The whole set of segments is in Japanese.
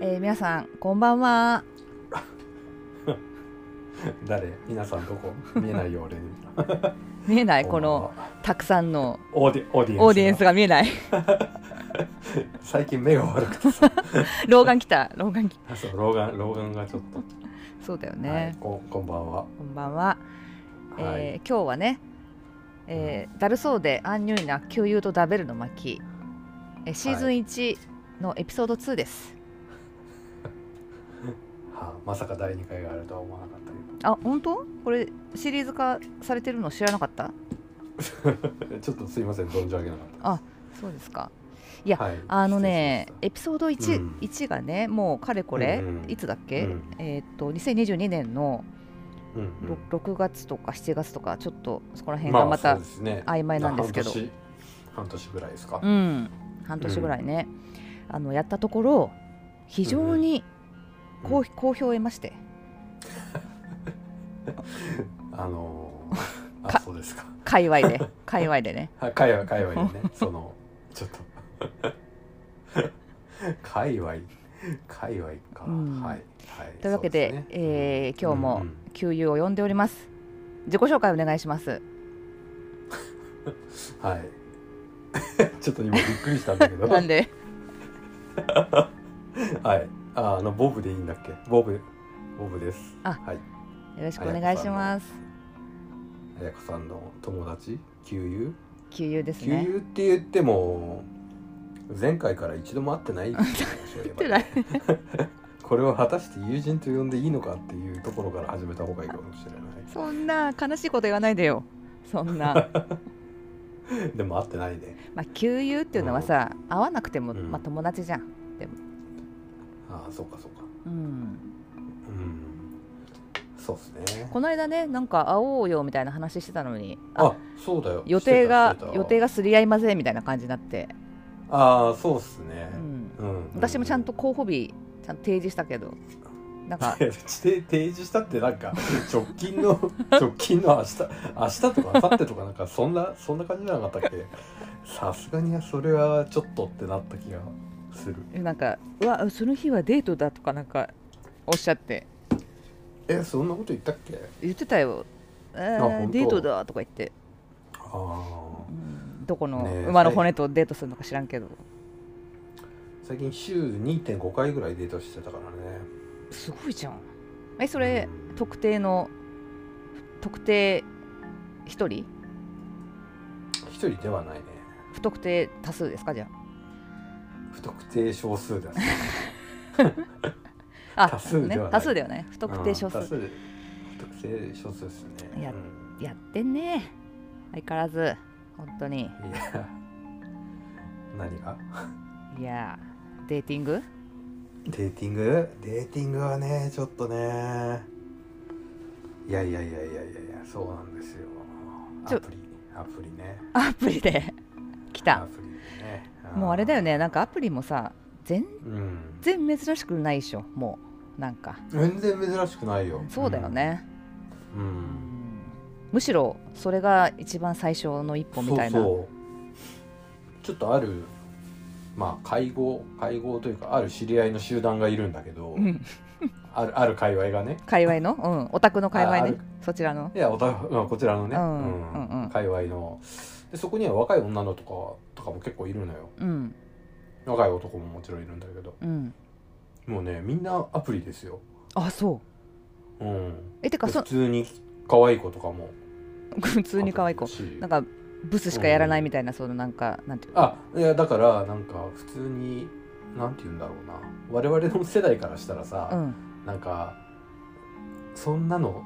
えー皆さんこんばんは。誰？皆さんどこ？見えないよ俺に。見えない？このは。たくさんのオーディオーディエンスオーディエンスが見えない。最近目が悪くてさ。老眼来た。老眼来た。そう老眼老眼がちょっと、そうだよはいね、ここんばんは、こんばんは、えーはい。今日はね、えーだるそうでアンニュイな旧友とだべるの巻、えーシーズン1のエピソード2です、はあ、まさか第2回があるとは思わなかったあ本当？これシリーズ化されてるの知らなかった？け どちょっとすいません存じ上げなかったあそうですか。いやはい、あのね失エピソード 1,、うん。1がねもうかれこれ、うんうん。いつだっけ、うん。えーっと2022年の礼しましたうん。ろ6月とか7月とかちょっとそこらうん、まあ辺がまた、曖昧なんですけど。半年半年ぐらいですか、うん半年ぐらいね、あのやったところ非常に好,、うん。好評を得まして。あのー、あかそうですか。界隈で。界隈でね。あ界隈界隈でね。そのちょっと。界隈界隈か、うん。はいはい。というわけでそうすね。えー今日もうんうん。給油を呼んでおります。自己紹介お願いします。はい。ちょっと今びっくりしたんだけど。なんで？はいああのボブでいいんだっけ？ボブ。ボブです。あはい。よろしくお願いします。綾子さんの友達？給油給油です給ね油って言っても前回から一度も会ってない これを果たして友人と呼んでいいのかっていうところから始めた方がいいかもしれない。そんな悲しいこと言わないでよ。そんな。でも会ってないね。まあ給油っていうのはさ、会わなくても、うん。まあ、友達じゃん。ああそうかそうか。うん。うん。そうですね。この間ねなんか会おうよみたいな話してたのにああそうだよ。予定が予定がすり合いませんみたいな感じになって、ああそうっすね。うん、うん、私もちゃんと候補日ちゃんと提示したけどなんか 提示したってなんか直近の 直近の明日明日とか明後日とかなんかそんなそんな感じじゃなかったっけ？さすがにそれはちょっとってなった気がする。なんかうわその日はデートだとかなんかおっしゃって。えそんなこと言ったっけ？言ってたよ、えーデートだとか言って、ああうんどこのねえ馬の骨とデートするのか知らんけど。最近週2.5回ぐらいデートしてたからね。すごいじゃん。えそれ、うん。特定の特定一人？一人ではないね。不特定多数ですかじゃ不特定少数です ああ多数ではない。ね、多数だよね不特定少数。うん多数不特定少数ですね。やうん。やってんね。相変わらず。本当に。いや何が？いやデーティング？デーティング？デーティングはねちょっとね。いやいやいやいやいやいやそうなんですよ。アプリアプリね。アプリで。来た。アプリねもうあれだよね。ねなんかアプリもさ全うん然珍しくないでしょ。もうなんか。全然珍しくないよ。そうだよね、うん、うん。むしろそれが一番最初の一歩みたいな。ちょっとあるまあ会合会合というかある知り合いの集団がいるんだけど、うん。あるある界隈がね。界隈の、うん、オタクの界隈ね。そちらの。いやおた、まあ、こちらのね、うん。うんうん。界隈のでそこには若い女の子とかとかも結構いるのよ。うん。若い男ももちろんいるんだけど。うん。もうねみんなアプリですよ、あそう。うん、えてか普通に可愛い子とかも。普通に可愛い子。なんかブスしかやらないみたいな、そのなんかなんていうの？あいやだからなんか普通になんて言うんだろうな。我々の世代からしたらさ、うん。なんかそんなの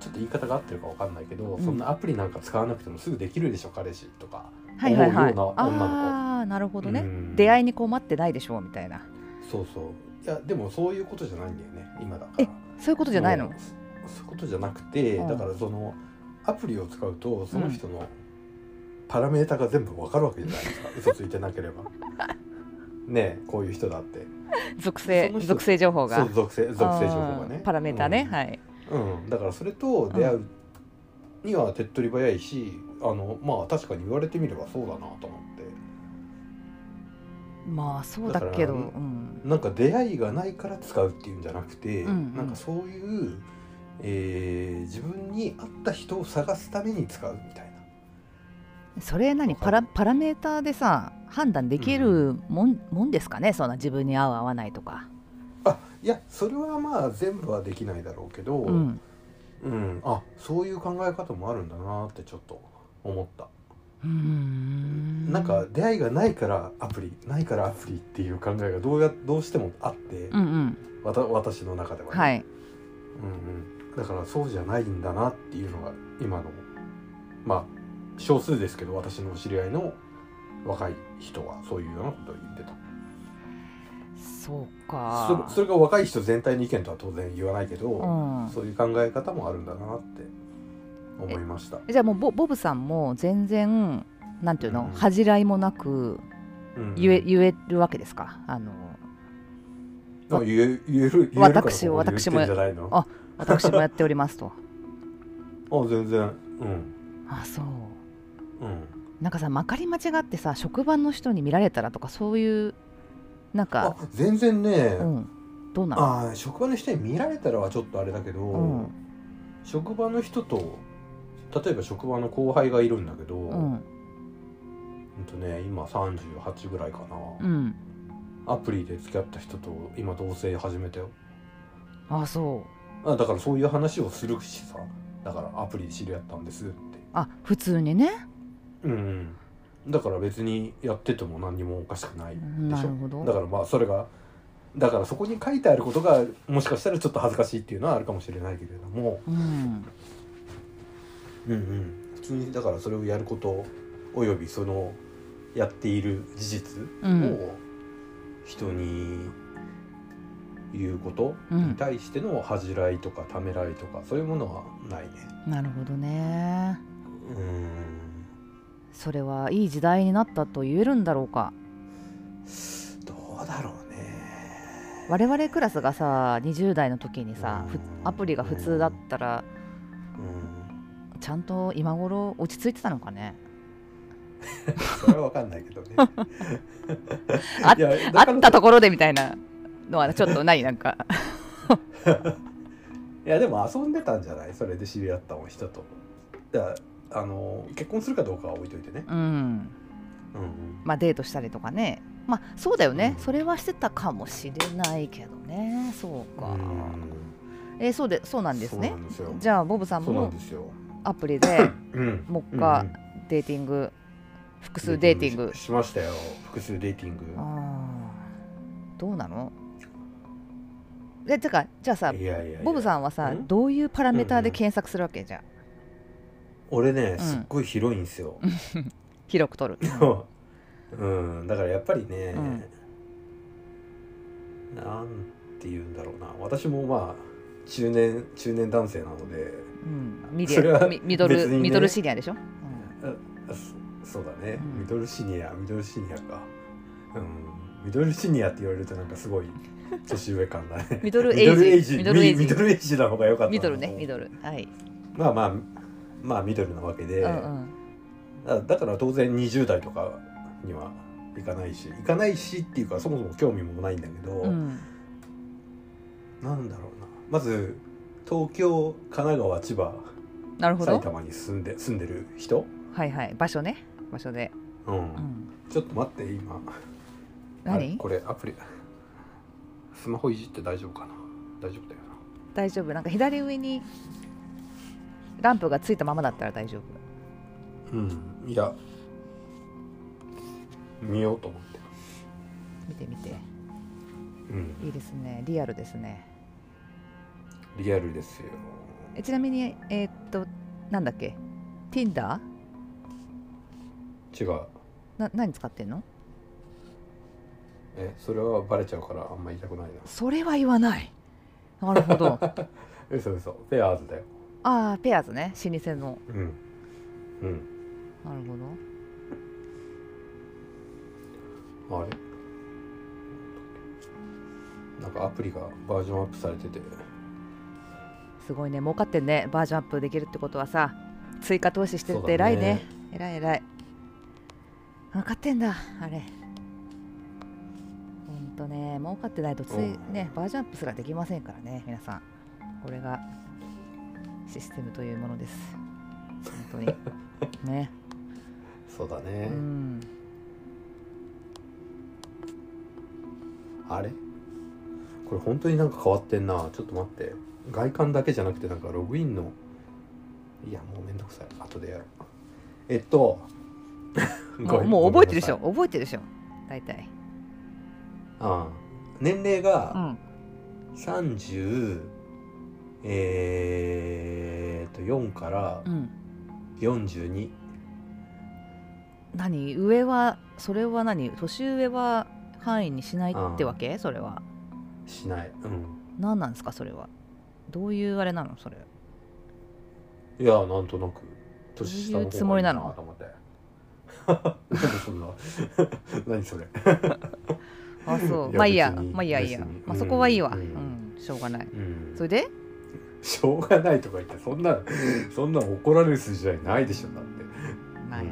ちょっと言い方が合ってるかわかんないけど、うん。そんなアプリなんか使わなくてもすぐできるでしょ彼氏とか。はいはいはい。ああなるほどね、うん。出会いに困ってないでしょうみたいな。そうそう。いやでもそういうことじゃないんだよね今だかえらそういうことじゃないの？そそういうことじゃなくて、うん。だからそのアプリを使うとその人のパラメータが全部わかるわけじゃないですか。嘘ついてなければ。ねえこういう人だって。属性属性情報が。そう属性属性情報がね。うんパラメータね、はいうん、だからそれと出会うには手っ取り早いし、あのまあ確かに言われてみればそうだなと思って。まあそうだけどだからうん。なんか出会いがないから使うっていうんじゃなくて、うんうん。なんかそういう、えー自分に合った人を探すために使うみたいな。それ何？わかる。パラパラメーターでさ判断できるもん,、もんですかね？そんな自分に合う合わないとか。あいやそれはまあ全部はできないだろうけど、うん。うん、あそういう考え方もあるんだなってちょっと思った、うーん。なんか出会いがないからアプリないからアプリっていう考えがどうやどうしてもあって、うんうん。わた私の中ではね、はい。うんうん、だからそうじゃないんだなっていうのが今のまあ少数ですけど私の知り合いの若い人はそういうようなことを言ってたそうそかれそれが若い人全体の意見とは当然言わないけど、うん。そういう考え方もあるんだなって思いました、じゃあもうボボブさんも全然なんていうの、うん。恥じらいもなくうん。言え,、言えるわけですか？あのあ言え言える言える私ここで言ってんじゃないの？あ私もやっておりますと。あ全然。うん。あそう。うん。なんかさまかり間違ってさ職場の人に見られたらとかそういうなんあか全然ね、うん。どうなのあー職場の人に見られたらはちょっとあれだけど、うん。職場の人と例えば職場の後輩がいるんだけど、ううんんとね今38ぐらいかな、うん。アプリで付き合った人と今同棲始めたよ。あそあだからそういう話をするしさ。だからアプリで知り合ったんですって。うあ普通にね。うんうんだから別にやってても何にもおかしくないでしょ。だからまあそれがだからそこに書いてあることがもしかしたらちょっと恥ずかしいっていうのはあるかもしれないけれども。うんうん。うん普通にだからそれをやることおよびそのやっている事実うん。を人に言うことうんに対しての恥じらいとかためらいとかそういうものはないね。なるほどね。うんそれはいい時代になったと言えるんだろうか。どうだろうね。我々クラスがさ20代の時にさアプリが普通だったらうん。ちゃんと今頃落ち着いてたのかね？それは分かんないけどね。ああったところでみたいなのはちょっとないなんか。いやでも遊んでたんじゃない？それで知り合った人と。だあの結婚するかどうかは置いといてね。うん。うんまあデートしたりとかね。まあそうだよね、うん。それはしてたかもしれないけどね。そうか、うん。えーそうでそうなんですそうねなんですよ。じゃあボブさんそうなんもですよ。アプリでうん。もっかうんうん。デーティング複数デーティングししましたよ。複数デーティング。あー。どうなの？でてかじゃあさいやいやいや。ボブさんはさん？どういうパラメーターでうんうん。検索するわけ？じゃあ俺ねん。すっごい広いんですよ、広く取る。う。ん、だからやっぱりね、うん。なんて言うんだろうな。私もまあ中年中年男性なのでうん。ミデそれはィミミドル、ミドルシニアでしょ、あそそうだね、うん。ミドルシニアミドルシニアか。うん。ミドルシニアって言われるとなんかすごい年上感だね。ミドルエイジ。ミミドルエイジ。ミミドルエイジ。な方が良かったな。ミドルねミドル。はい、まあまあまあミドルなわけで、うんうん。だだから当然20代とかにはいかないしいかないしっていうかそもそも興味もないんだけど、うん。なんだろうな。まず東京神奈川千葉なるほど。埼玉に住んで住んでる人、はいはい。場所ね。場所で、うん。うん、ちょっと待って今。何？これアプリ。スマホいじって大丈夫かな？大丈夫だよ大丈夫。なんか左上にランプがついたままだったら大丈夫。なうん。いや見ようと思って。見てみて。うん。いいですね。リアルですね。リアルですよ。えちなみにえーっとなんだっけ？Tinder? 違う。な何使ってんの？えそれはバレちゃうからあんま言いたくないな。それは言わない。なるほど。嘘嘘。ペアーズだよああペアーズね。老舗の。うん。うん。なるほど。あれ？なんかアプリがバージョンアップされてて。すごいね。儲かってんね。バージョンアップできるってことはさ。追加投資してるって偉いね。偉い偉い。分かってんだあれ。とね。儲かってないとついうん。ねバージョンアップすらできませんからね皆さん。これがシステムというものです。本当に。ね。そうだね、うん。あれ？これ本当になんか変わってんな。ちょっと待って。外観だけじゃなくてなんかログインの。いやもうめんどくさい。後でやろう。えっと。もうもう覚えてるでしょ。覚えてるでしょ。大体。ああ。年齢うがん30えー、っと4からうん。42何？上はそれは何？年上は範囲にしないってわけ？それは。しない。うん。何なんですか？それは。どういうあれなの？それ。いやなんとなく年下の方がいいつもりなのと思って。なんでそんな。何それ？あそう。いやまあいいや。別に。まあいいやいいや。別に。まあそこはいいわ。ううん。ん、しょうがない。うん。それで？しょうがないとか言ってそんなそんな怒られる筋じゃないでしょだって、まあ、うん。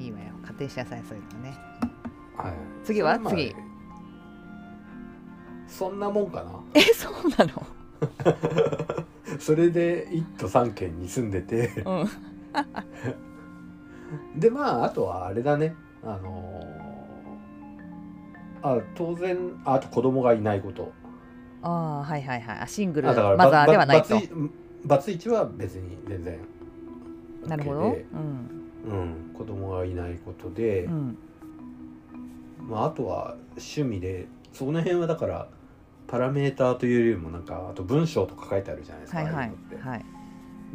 いいいいわよ。勝手にしなさいそういうのね。はい、次は？次。そんなもんかな？えそうなの？それで1都3県に住んでて。うん。でまああとはあれだね。あのーあ当然ああと子供がいないことああはいはいはい。あシングルマザーではないと。バツイチは別に全然。なるほ OK どで。うん。うん、子供がいないことで、うん。まあ、あとは趣味で。その辺はだからパラメーターというよりもなんかあと文章とか書いてあるじゃないですか、はいはい。はい、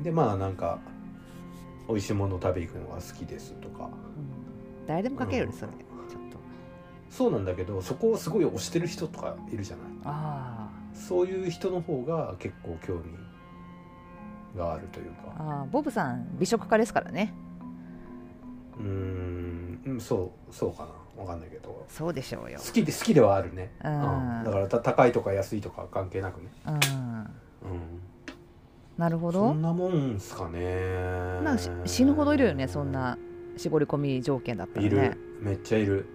でまあなんか美味しいものを食べに行くのが好きですとか。うん、誰でも書けるうん。それ。ちょっと。そうなんだけどそこをすごい推してる人とかいるじゃない。あそういう人の方が結構興味があるというーか。あーボブさん美食家ですからね。うーんうんそうそうかな。わかんないけど。そうでしょうよ。好きで好きではあるね、うん。だからた高いとか安いとか関係なくね、うん。うん、なるほど。そんなもんすかね。なんかし死ぬほどいるよねそんな絞り込み条件だったらいる。ねめっちゃいる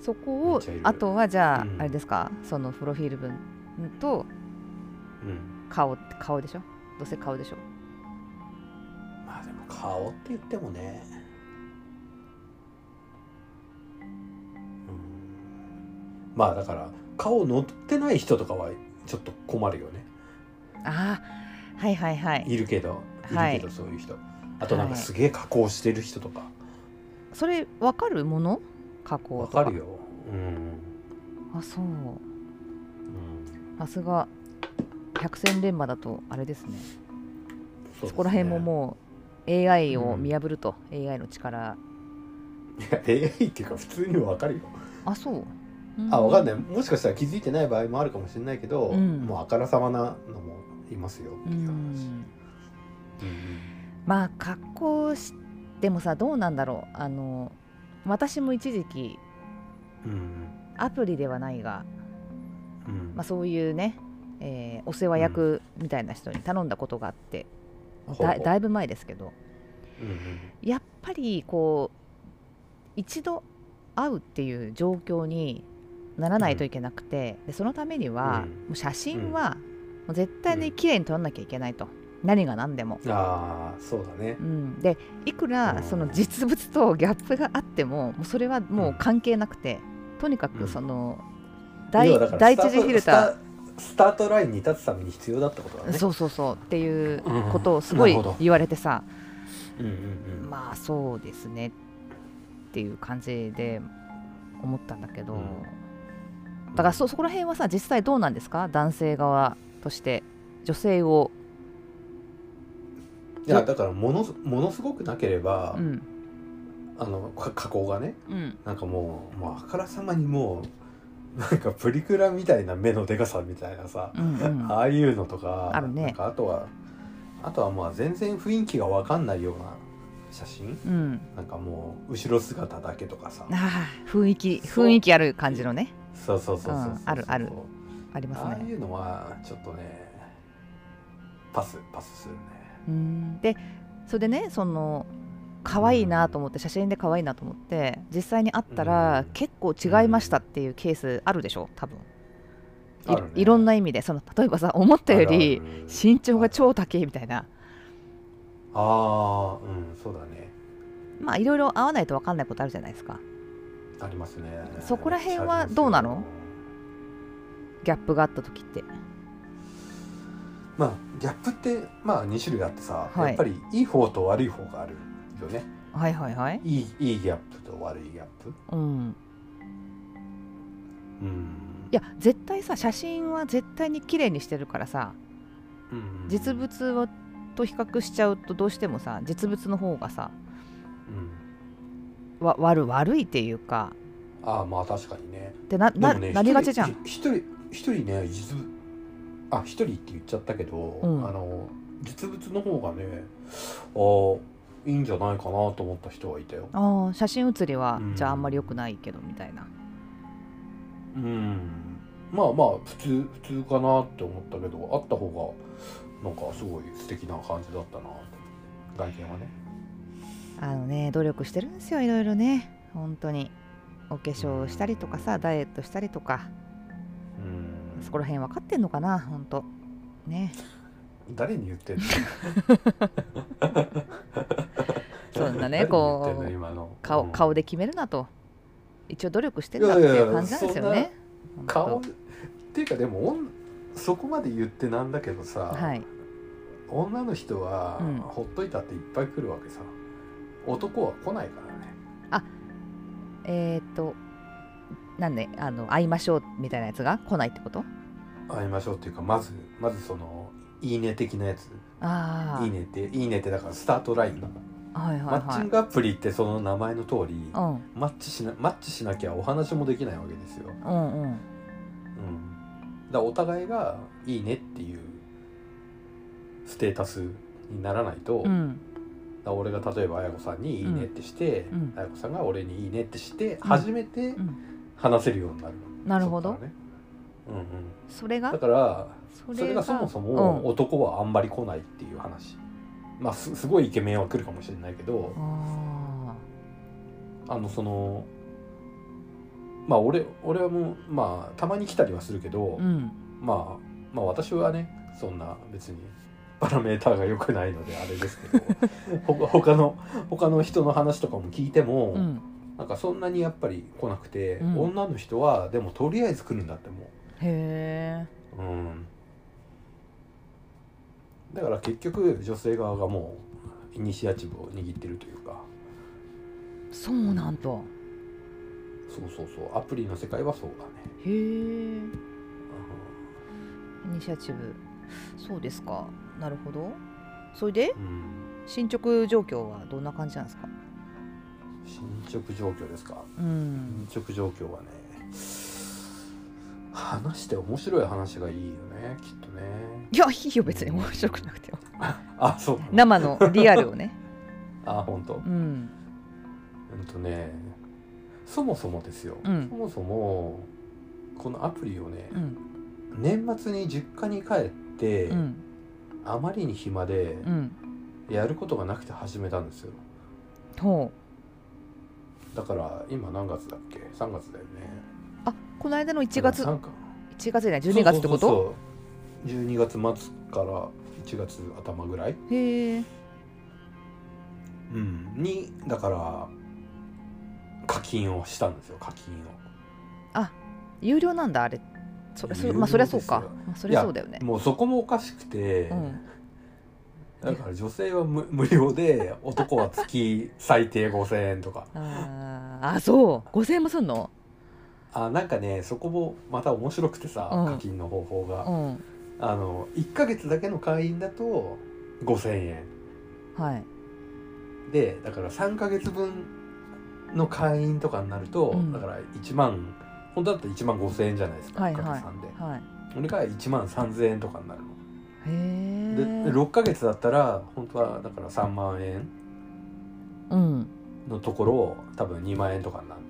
そこをあとはじゃあ、うん。あれですか？そのプロフィール文とうん、うん、顔顔でしょ？どうせ顔でしょ？まあでも顔って言ってもね。うん。まあだから顔乗ってない人とかはちょっと困るよね。ああはいはいはい。いるけどい。るはいけどそういう人、あとなんかはい。すげえ加工してる人とか。それ分かる？もの加工とか。わかるよ。うん、あそう。うん、さすが百戦錬磨だとあれですね。ね。そこら辺ももう AI を見破ると、AI の力。いや AI っていうか普通にわかるよ。あそう。あわかんいない。もしかしたら気づいてない場合もあるかもしれないけど、うん。もうあからさまなのもいますよってういう話、ん。まあ格好してもさどうなんだろう。あの私も一時期うん。うんアプリではないが、うん。まあ、そういうね、えーお世話役みたいな人に頼んだことがあって、ほうほう。だだいぶ前ですけどうんうんやっぱりこう一度会うっていう状況にならないといけなくて、でそのためには、うん。もう写真はもう絶対に綺麗に撮らなきゃいけないと、何が何でも。ああそうだね。うん、でいくうん。らその実物とギャップがあってももうそれはもう関係なくて、とにかくその、第要はだから第一次フィルター。スタスタートラインに立つために必要だってことだね。そうそうそう。っていううんことをすごい言われてさ、うんうんうん。まあそうですねっていう感じで思ったんだけど、うん。だからそそこら辺はさ実際どうなんですか？男性側として。女性を、いやだからものすものすごくなければ、うん。あのか加工がねうん、なんかもうもうあからさまにもうなんかプリクラみたいな目のでかさみたいなさ、うんうん。ああいうのとかあるね。かあとはあとはまあ全然雰囲気が分かんないような写真？うん、なんかもう後ろ姿だけとかさ。雰囲気雰囲気ある感じのね。そう。そうそうそうあるある。ありますね。ああいうのはちょっとねパスパスするね。うんでそれでねその可愛いなと思って写真で可愛いなと思って実際に会ったらうん。結構違いましたっていうケースあるでしょ？多分。い,、ね。いろんな意味で。その例えばさ思ったより身長が超高いみたいな。ああうんそうだね。まあいろいろ合わないと分かんないことあるじゃないですか。ありますね。そこら辺はどうなの？ギャップがあった時って。まあギャップってまあ2種類あってさ、はい。やっぱりいい方と悪い方があるよね。はいはいはい。いいいいギャップと悪いギャップ。うん。うん。いや絶対さ写真は絶対に綺麗にしてるからさうん。実物をと比較しちゃうとどうしてもさ実物の方がさうん。わ悪悪いっていうか。ああまあ確かにね。でなな、でもねなりがちじゃん。一人一人一人ね実物あ一人って言っちゃったけど、うん。あの実物の方がねああいいんじゃないかなと思った人はいたよ。あー写真写りは、うん。じゃああんまり良くないけどみたいな。うん。まあまあ普通普通かなって思ったけどあった方がなんかすごい素敵な感じだったなと外見はね。あのね努力してるんですよいろいろね。本当に。お化粧したりとかさダイエットしたりとか。うんそこら辺分かってんのかな本当。ね。誰に言ってんの？そんなね誰に言ってんこうの今の。顔うん。顔で決めるなと。一応努力してんだっていう感じなんですよね。本当。顔っていうかでもおんそこまで言ってなんだけどさ、はい。女の人はうん。ほっといたっていっぱい来るわけさ、男は来ないからね。えーっとなんであの会いましょうみたいなやつが来ないってこと？会いましょうっていうかまずまずそのいいね的なやつ。ああいいねっていいねってだからスタートライン。はいはいマッチはいングアプリってその名前の通りうん。マッチしなマッチしなきゃお話もできないわけですよ、うんうん。うん、だお互いがいいねっていうステータスにならないと、うん。ら俺が例えば綾子さんに「いいね」ってして、うん。綾子さんが俺に「いいね」ってしてん。初めてうん話せるようになる。の、なるほど。うんうん、それが？だからそそれがそもそうん。も男はあんまり来ないっていう話、まあすすごいイケメンは来るかもしれないけどああのそのまあ俺俺はもうまあたまに来たりはするけど、ーうん。まあまあ私はねそんな別にパラメーターが良くないのであれですけど ほ他の他の人の話とかも聞いても、うんなんかそんなにやっぱり来なくて、うん。女の人はでもとりあえず来るんだってもへえ。う、うん、だから結局女性側がもうイニシアチブを握ってるというか。そうなんだ。そうそうそう。アプリの世界はそうだね、へえ。うん。イニシアチブ。そうですか。なるほど。それで？うん、進捗状況はどんな感じなんですか？進捗状況ですか？うん。進捗状況はね話して面白い話がいいよねきっとね。いやいいよ別に面白くなくても。あそう。生のリアルをね。あ本当。うん。うんとねそもそもですよ、うん。そもそもこのアプリをね、うん。年末に実家に帰って、うん。あまりに暇でうん。やることがなくて始めたんですよ。ほうだから今何月だっけ？3月だよね。あこの間の1月。なんか。1月じゃない？12月ってこと？そうそうそう12月末から1月頭ぐらい、へえ。うん、にだから課金をしたんですよ。課金有料なんだあれ。そそ有料まあそりゃそうか。まあそりゃそうだよね。をもうそこもおかしくて、うんだから女性は無無料で男は月最低5000円とか。あーあそう。5000円もすんの？あなんかねそこもまた面白くてさ、うん。課金の方法が、うん。あの1ヶ月だけの会員だと5000円。はい。でだから3ヶ月分の会員とかになると、うん。だから1万本当だったら1万5000円じゃないですか、はい1ヶ月3で。はい。俺が1万3000円とかになるの。へでえ6ヶ月だったら本当はだから3万円。うん。のところを多分2万円とかになるの。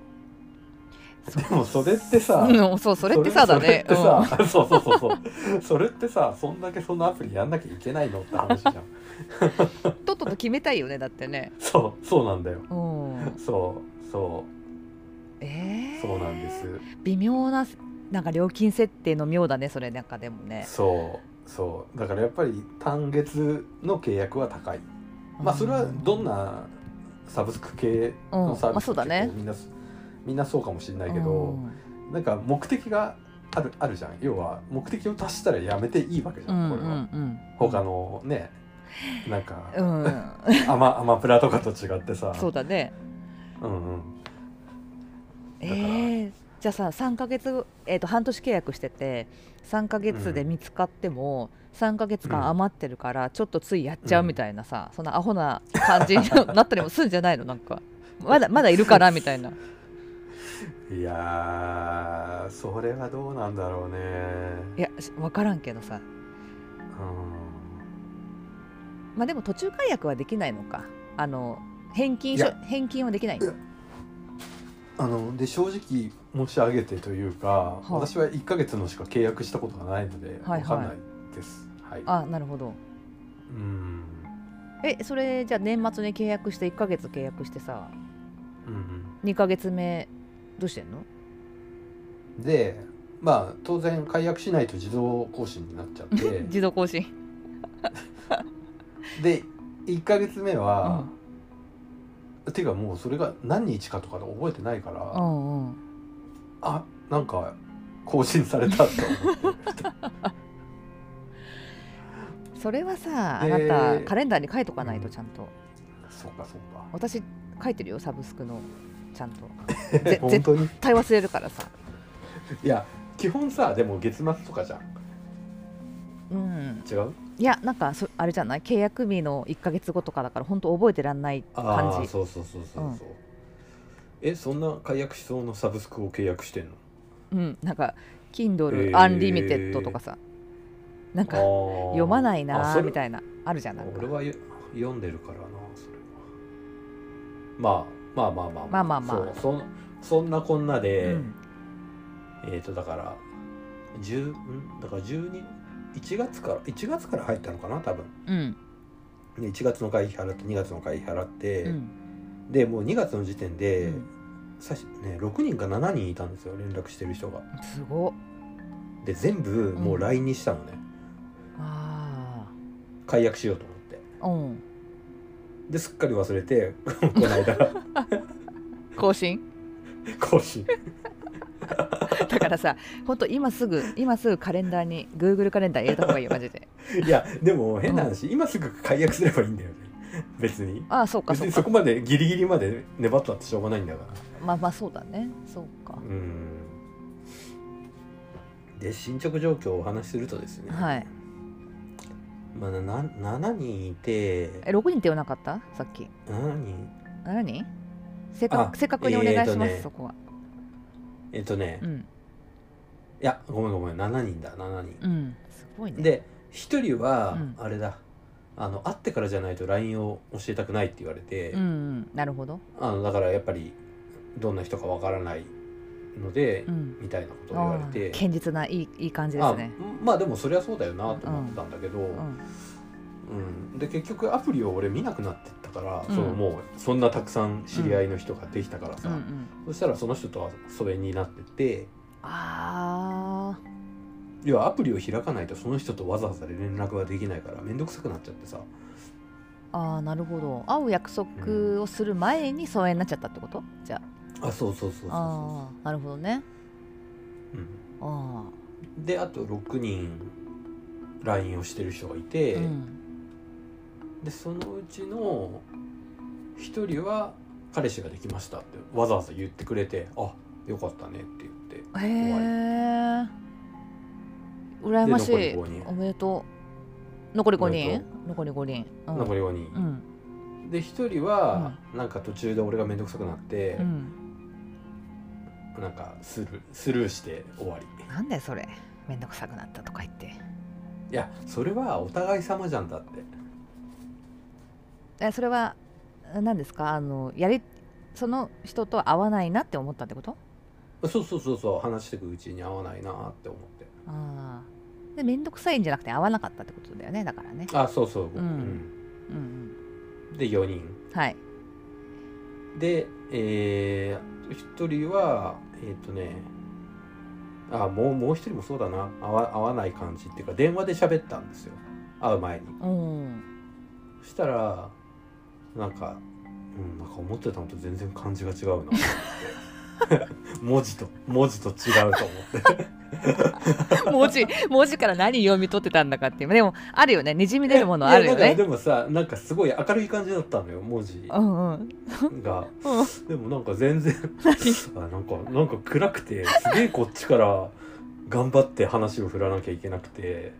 でもそれってさ、うん、そうそれってさだね。それってさ、そうそうそうそう。それってさそんだけそのアプリやんなきゃいけないのって話じゃん。うん、とっとと決めたいよねだってね。そうそうなんだよ。うん。そうそえー、うそうなんです。微妙ななんか料金設定の妙だねそれなんかでもね。そうそう。だからやっぱり単月の契約は高い。まあそれはどんなサブスク系のサービスうん。まあね。みんなみんなそうかもしれないけど、うん。なんか目的があるあるじゃん。要は目的を達したらやめていいわけじゃ、うんんこれは、うん他のねなんか、うん、うん、アマアマプラとかと違ってさ。そうだね。うんうん。えー、じゃあさ3ヶ月、えー、と半年契約してて3ヶ月で見つかっても、3ヶ月間余ってるからちょっとついやっちゃうみたいなさ、そんなアホな感じになったりもするんじゃないの？なんか。まだまだいるかなみたいな。いやーそれはどうなんだろうね。いやし分からんけどさ。まあでも途中解約はできないのか。あの返金返金はできないあので正直申し上げてというか、あ私は1ヶ月のしか契約したことがないのではいはい。分かんないです。はい、あなるほど。うん。えそれじゃあ年末に契約して1ヶ月契約してさうんうん。2ヶ月目どうしてんの？でまあ当然解約しないと自動更新になっちゃって。自動更新。で1ヶ月目うはん、ていうかもうそれが何日かとかで覚えてないから、うんうんあなんか更新されたと思って。それはさあなえたーカレンダーに書いとかないとうんちゃんと、そうかそうか。私書いてるよサブスクのちゃんと。本当に？絶対忘れるからさ。いや基本さでも月末とかじゃん。うん。違う？いやなんかそあれじゃない？契約日の1ヶ月後とかだから本当覚えてらんないあ感じ。あそうそうそうそうそう、えそんな解約しそうなサブスクを契約してんの？うんなんか Kindle えー。Unlimited とかさ、なんか読読まないなーみいたいなあるじゃんなんか。俺はよ読んでるからなそれは。まあまあまあまあまあ。まあまあそうそんそんなこんなで、うん。えっ、とだから10ん？だから12 1月から1月から入ったのかな多分。うん。で1月の会費払って2月の会費払って、うんでもう2月の時点で、うん。さしね、6人か7人いたんですよ連絡してる人が。すごっ。で全部もう LINE にしたのね、あ。解約しようと思って。あうん。ですっかり忘れて この間。更新？更新。だからさ本当今すぐ今すぐカレンダーに Google カレンダー入れた方がいいよマジで。いやでも変な話、今すぐ解約すればいいんだよね 別に。ああそうか。別にそこまでギリギリまで粘ったってしょうがないんだから。まあまあそうだね。そうか。うん。で進捗状況をお話しするとですね、はい。まあ、な7人いてえ6人って言わなかった？さっき。7人7人せっかあくせっかくにお願いします、えーとね。そこは。えっとね、いうん。やごめんごめん7人だ7人、うん。すごいね。で1人はうん。あれだ、あの会ってからじゃないと LINE を教えたくないって言われて、うんうん。なるほど。あのだからやっぱりどんな人かわからないので、うん。みたいなことを言われあてー堅実ないいいい感じであすね。まあでもそりゃそうだよなと思ってたんだけど、うん。うん、で結局アプリを俺見なくなってったから、うん。そのもうそんなたくさん知り合いの人ができたからさ、うんうんそしたらその人とは疎遠になってて。あ要はアプリを開かないとその人とわざわざ連絡ができないから面倒くさくなっちゃってさ。ーあーなるほど。会う約束をする前に疎遠になっちゃったってこと？じゃあ。そうそうそうそうそあなるほどね。う、あうん、であと6人 LINE をしてる人がいあて、うん。でそのうちの1人は彼氏ができましたってわざわざ言ってくれてあよかったねって言ってへえ羨ましい。おめでとう。残り5おめで人？残り5人。うん。残り5人、うん。で1人はなんか途中で俺が面倒くさくなってう、ん。なんかスルースルーして終わり。なんだよそれ。めんどくさくなったとか言って。いやそれはお互い様じゃんだって。えそれは何ですか？あのやりその人と会わないなって思ったってこと？そうそうそうそう話していくうちに合わないなって思ってああで面倒くさいんじゃなくて合わなかったってことだよねだからね。あそうそう、ん。うん。うんで4人。はい。でえー、1人はえっ、とねあもうもう一人もそうだな。合わ合わない感じっていうか電話で喋ったんですよ。会う前に。うん。そしたらなんか、うん、なんか思ってたのと全然感じが違うな。っ て 文字と文字と違うと思って。文字文字から何読み取ってたんだかっていう。でもあるよね。にじみ出るものあるよね。でもさなんかすごい明るい感じだったのよ文字。うんうん。がうん。でもなんか全然あなんかなんか暗くてすげえこっちから頑張って話を振らなきゃいけなくて。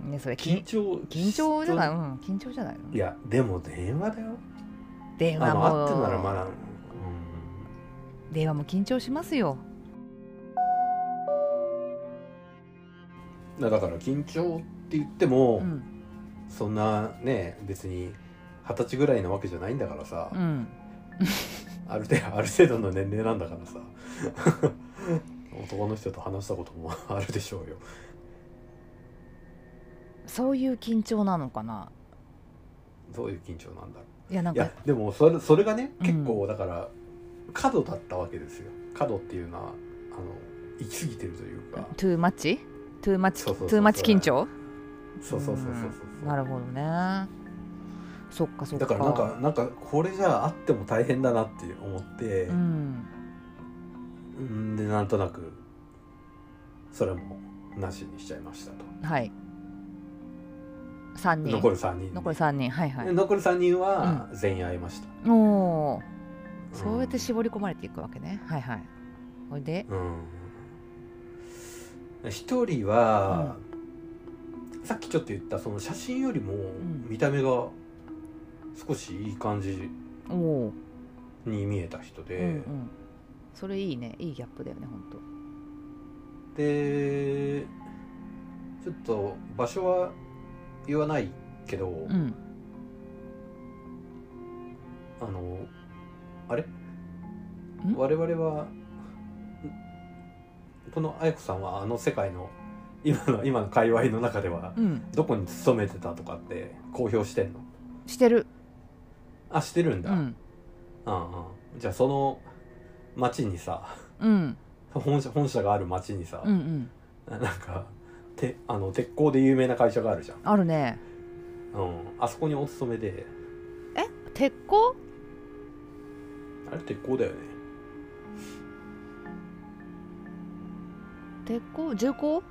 ねそれ緊緊張緊張じゃない、いうん、緊張じゃないの？いやでも電話だよ。あ電話の会ってならもまだ、うん、電話も緊張しますよ。だから緊張って言っても、うん。そんなね別に二十歳ぐらいなわけじゃないんだからさ、うん。ある程度ある程度の年齢なんだからさ 男の人と話したこともあるでしょうよ。そういう緊張なのかな？どういう緊張なんだろう。いいやなんかやでもそれそれがねうん。結構だから過度だったわけですよ。過度っていうのはあの行き過ぎてるというか。トゥーマッチトゥーマッチトゥーマッチ緊張そうそうそうそうそううんなるほどねそっかそっかだからなんかなんかこれじゃあっても大変だなって思ってう、んうん、でなんとなくそれもなしにしちゃいましたとはい3人残る3人残り3人はいはいで残り3人は全員会いました、おおうんそうやって絞り込まれていくわけね。はいはい。ほいで？うん。一人は、さっきちょっと言ったその写真よりもん。見た目が少しいい感じに見えた人で、うんうん。それいいね。いいギャップだよねほんと。でちょっと場所は言わないけど、うん。あのあれ？ん？我々はこの愛子さんはあの世界の今の今の界隈の中ではうん。どこに勤めてたとかって公表してんの？してる。あしてるんだ、うん。うんうんじゃあその町にさうん。本社本社がある町にさ、うんうん。なんかてあの鉄鋼で有名な会社があるじゃん、あるね。うん、あそこにお勤めで。え？鉄鋼？あれ鉄鋼だよね。鉄鋼？重工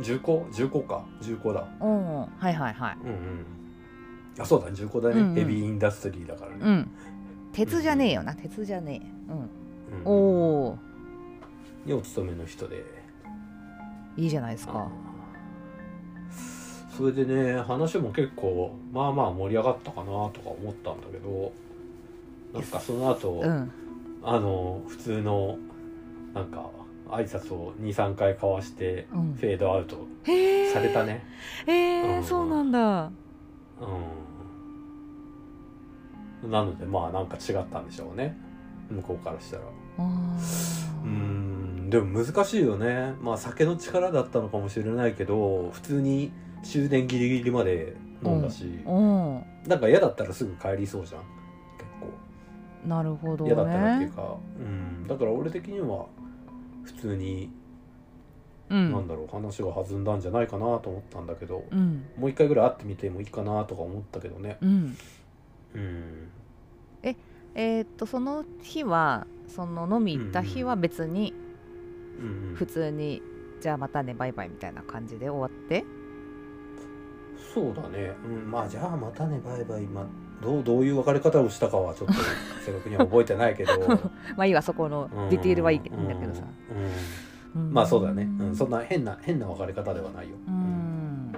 重工重工か。重工だ。うんはいはいはい。うんうん。あそうだ重工だね、うんうん。ヘビーインダストリーだからね、うん。鉄じゃねえよな。鉄じゃねえ。うん。うん。おおにお勤めの人で。いいじゃないですか。それでね話も結構まあまあ盛り上がったかなとか思ったんだけどなんかその後、うん。あの普通のなんか挨拶を23回交わしてうん。フェードアウトされたね。へえうん。そうなんだ。うん。なのでまあなんか違ったんでしょうね。向こうからしたら。あうーん。でも難しいよね。まあ酒の力だったのかもしれないけど普通に終電ギリギリまで飲んだし、うん。なんか嫌だったらすぐ帰りそうじゃんなるほど嫌だったらっていうねか、うん、だから俺的には普通に、うん。なんだろう話が弾んだんじゃないかなと思ったんだけど、うん。もう一回ぐらい会ってみてもいいかなとか思ったけどね。うん。うん。えーっとその日はその飲み行った日は別にうん。普通にじゃあまたねバイバイみたいな感じで終わって？そうだね、うん、まあじゃあまたねバイバイ、まあ、どうどういう別れ方をしたかはちょっと正確には覚えてないけど。まあいいわそこのディティールはいいんだけどさ。うん。うん。うん。まあそうだね、うん、そんな変な変な別れ方ではないよ、ううん。ん。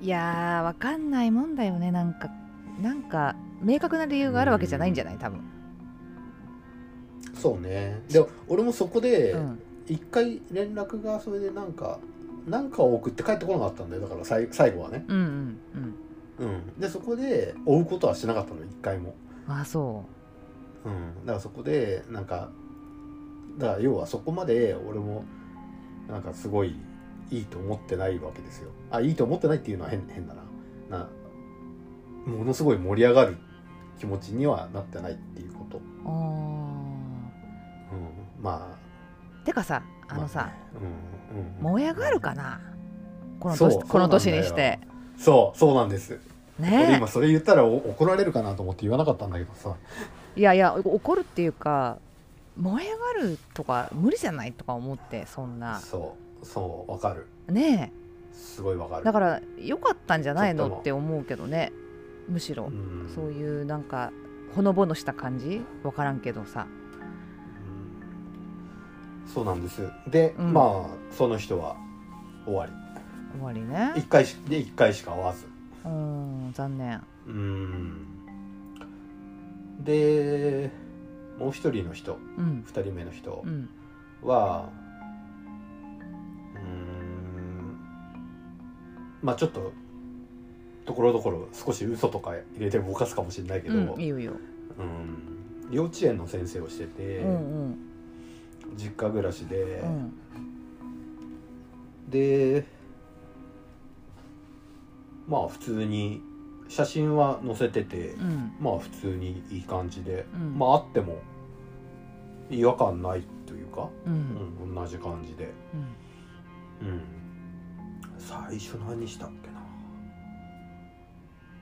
いやーわかんないもんだよね。なんかなんか明確な理由があるわけじゃないんじゃない？多分。そうね。で俺もそこでうん。一回連絡がそれでなんかなんかを送って帰ってこなかったんだよ。だから最最後はね、うんうんうん。うん、でそこで追うことはしなかったの。一回も。あそう。ん、だからそこでなんかだから要はそこまで俺もなんかすごいいいと思ってないわけですよ。あいいと思ってないっていうのは変変だな。なものすごい盛り上がる気持ちにはなってないっていうこと、あー。うん、まてかさああのさ、燃え上がるかな？この年この年にして。そうそうなんです。俺ね今それ言ったらお怒られるかなと思って言わなかったんだけどさ。いやいや怒るっていうか燃え上がるとか無理じゃないとか思ってそんな。そうそうわかる。ねすごいわかる。えだから良かったんじゃないの？って思うけどね。むしろ、うん。そういうなんかほのぼのした感じ？分からんけどさ。うんそうなんです。で、うん。まあその人は終わり。終わりね。一回しで一回しか会わず。うん残念。うん。でもう一人の人うん。二人目の人うん。はうんまあちょっとところどころ少し嘘とか入れてぼかすかもしれないけど、うんいいよいいよ。うん幼稚園の先生をしてて、うん実家暮らしで、うん。うんでまあ普通に写真は載せてて、うん。まあ普通にいい感じで、うん。まああっても違和感ないというか、うん。うん、同じ感じで、うん。うん、最初何したっけな。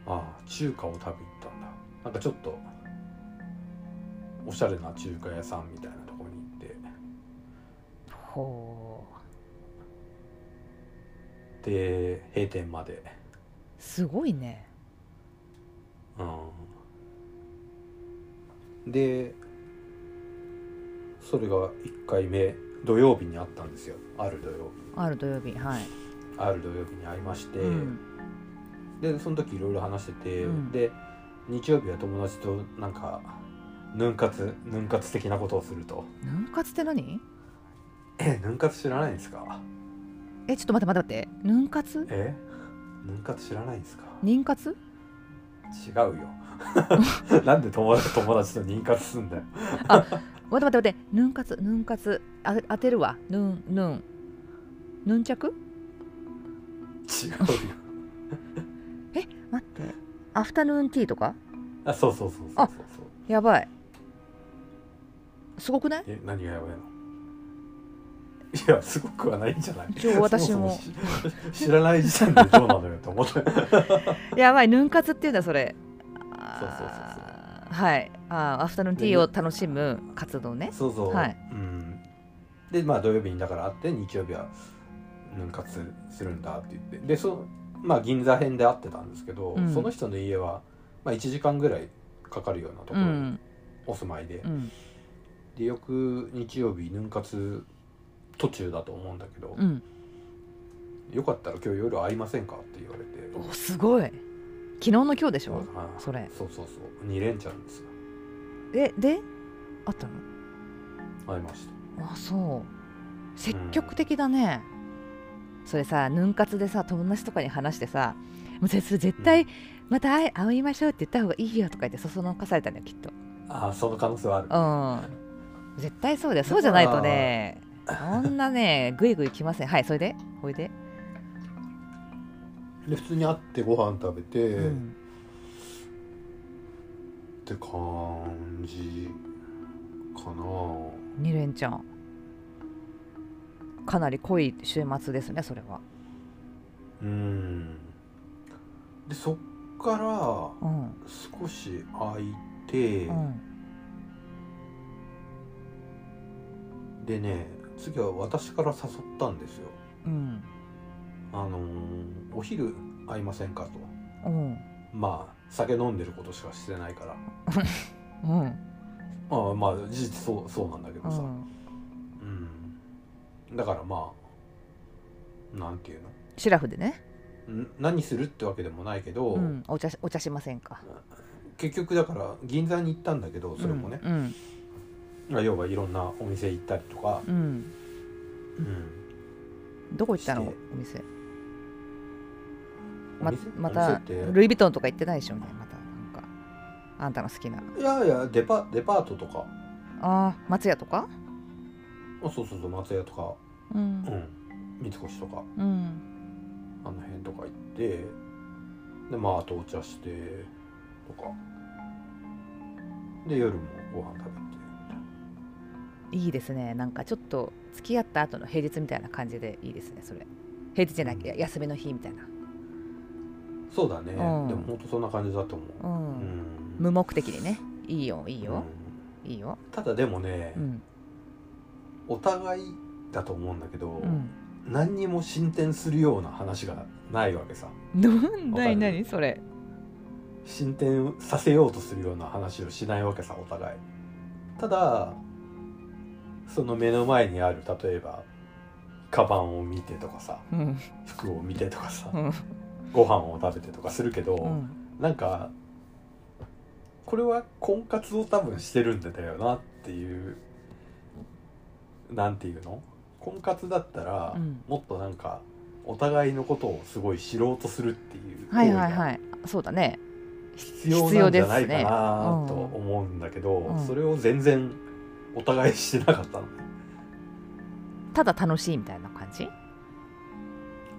ああ中華を食べ行ったんだ。なんかちょっとおしゃれな中華屋さんみたいなほう。で閉店まで、すごいね。うん、でそれが1回目土曜日にあったんですよ。ある土曜日。ある土曜日はい。ある土曜日に会いまして、うん。でその時いろいろ話してて、うん。で日曜日は友達となんかヌン活ヌン活的なことをすると。ヌン活って何？えヌン活知らないんですか？えちょっと待って待って待って。ヌン活？えヌン活知らないんですか？妊活？違うよ。なんで友達友達と妊活すんだよ？待って待って待って。ヌン活ヌン活。あ当てるわ。ヌンヌン。ヌンチャク？違うよ。待って。アフタヌーンティーとか？あそうそうそうそうそうそう。やばい。すごくない？え何がやばいの？いやすごくはないんじゃない？一応私も。知らない時点でどうなのよと思って。やばいヌン活っていうんだそれ。そうそうそうそう。はい。あーアフタヌーンティーを楽しむ活動ね。そうそう、はい。うん、でまあ土曜日にだから会って日曜日はヌン活するんだって言って。でそまあ銀座編で会ってたんですけど、うん。その人の家は、まあ、1時間ぐらいかかるようなところにうん。お住まいで、うん。で翌日曜日ヌン活途中だと思うんだけど、うん。よかったら今日夜会いませんかって言われて。おすごい。昨日の今日でしょ？あそれ。そうそうそう。2連チャンですよ。えで？あったの？会いました。あそう。積極的だね、それさヌン活でさ友達とかに話してさもうそれ絶対また会い会いましょうって言った方がいいよとか言ってそそのかされたのよきっと。ああその可能性はある。うん。絶対そうだよ。そうじゃないとねそんなねぐいぐい来ません。はいそれで？おいで、で普通に会ってご飯食べて、うん。って感じかな。2連チャンかなり濃い週末ですねそれは。うん。でそっからうん。少し空いて、うん。でね次は私から誘ったんですよ。うん。あのーお昼会いませんかと。うん。まあ酒飲んでることしかしてないから。うん。ああまあ事実そうそうなんだけどさ、うん。うん、だからまあなんていうシラフでね、何するってわけでもないけど、うん、お茶しお茶しませんか。結局だから銀座に行ったんだけどそれもね、うんまあ要はいろんなお店行ったりとか、うん、うん。うん、どこ行ったの？お店。おままたルイ・ヴィトンとか行ってないでしょ？うねまたなんか。あんたの好きな。いやいやデパデパートとか。あー松屋とか？あそうそうそう松屋とか。うん。うん。三越とか。うん。あの辺とか行って。でまああとお茶してとか。で夜もご飯食べていいですね。なんかちょっと付き合った後の平日みたいな感じでいいですねそれ。平日じゃなきゃ休みの日みたいな。そうだね、ん。でも本当そんな感じだと思う、うん、うん。無目的にね。いいよいいよ、うん。いいよ。ただでもね、うん。お互いだと思うんだけど、うん。何にも進展するような話がないわけさ。なんだいわかる何それ。進展させようとするような話をしないわけさお互い。ただその目の前にある例えばカバンを見てとかさうん。服を見てとかさ、うん。ご飯を食べてとかするけど、うん。なんかこれは婚活を多分してるんだよなっていうなんていうの？婚活だったら、うん。もっとなんかお互いのことをすごい知ろうとするっていうはいはいはい。そうだね。必要なんじゃないかなと思うんだけど、うん。それを全然お互いしてなかったの。ねただ楽しいみたいな感じ？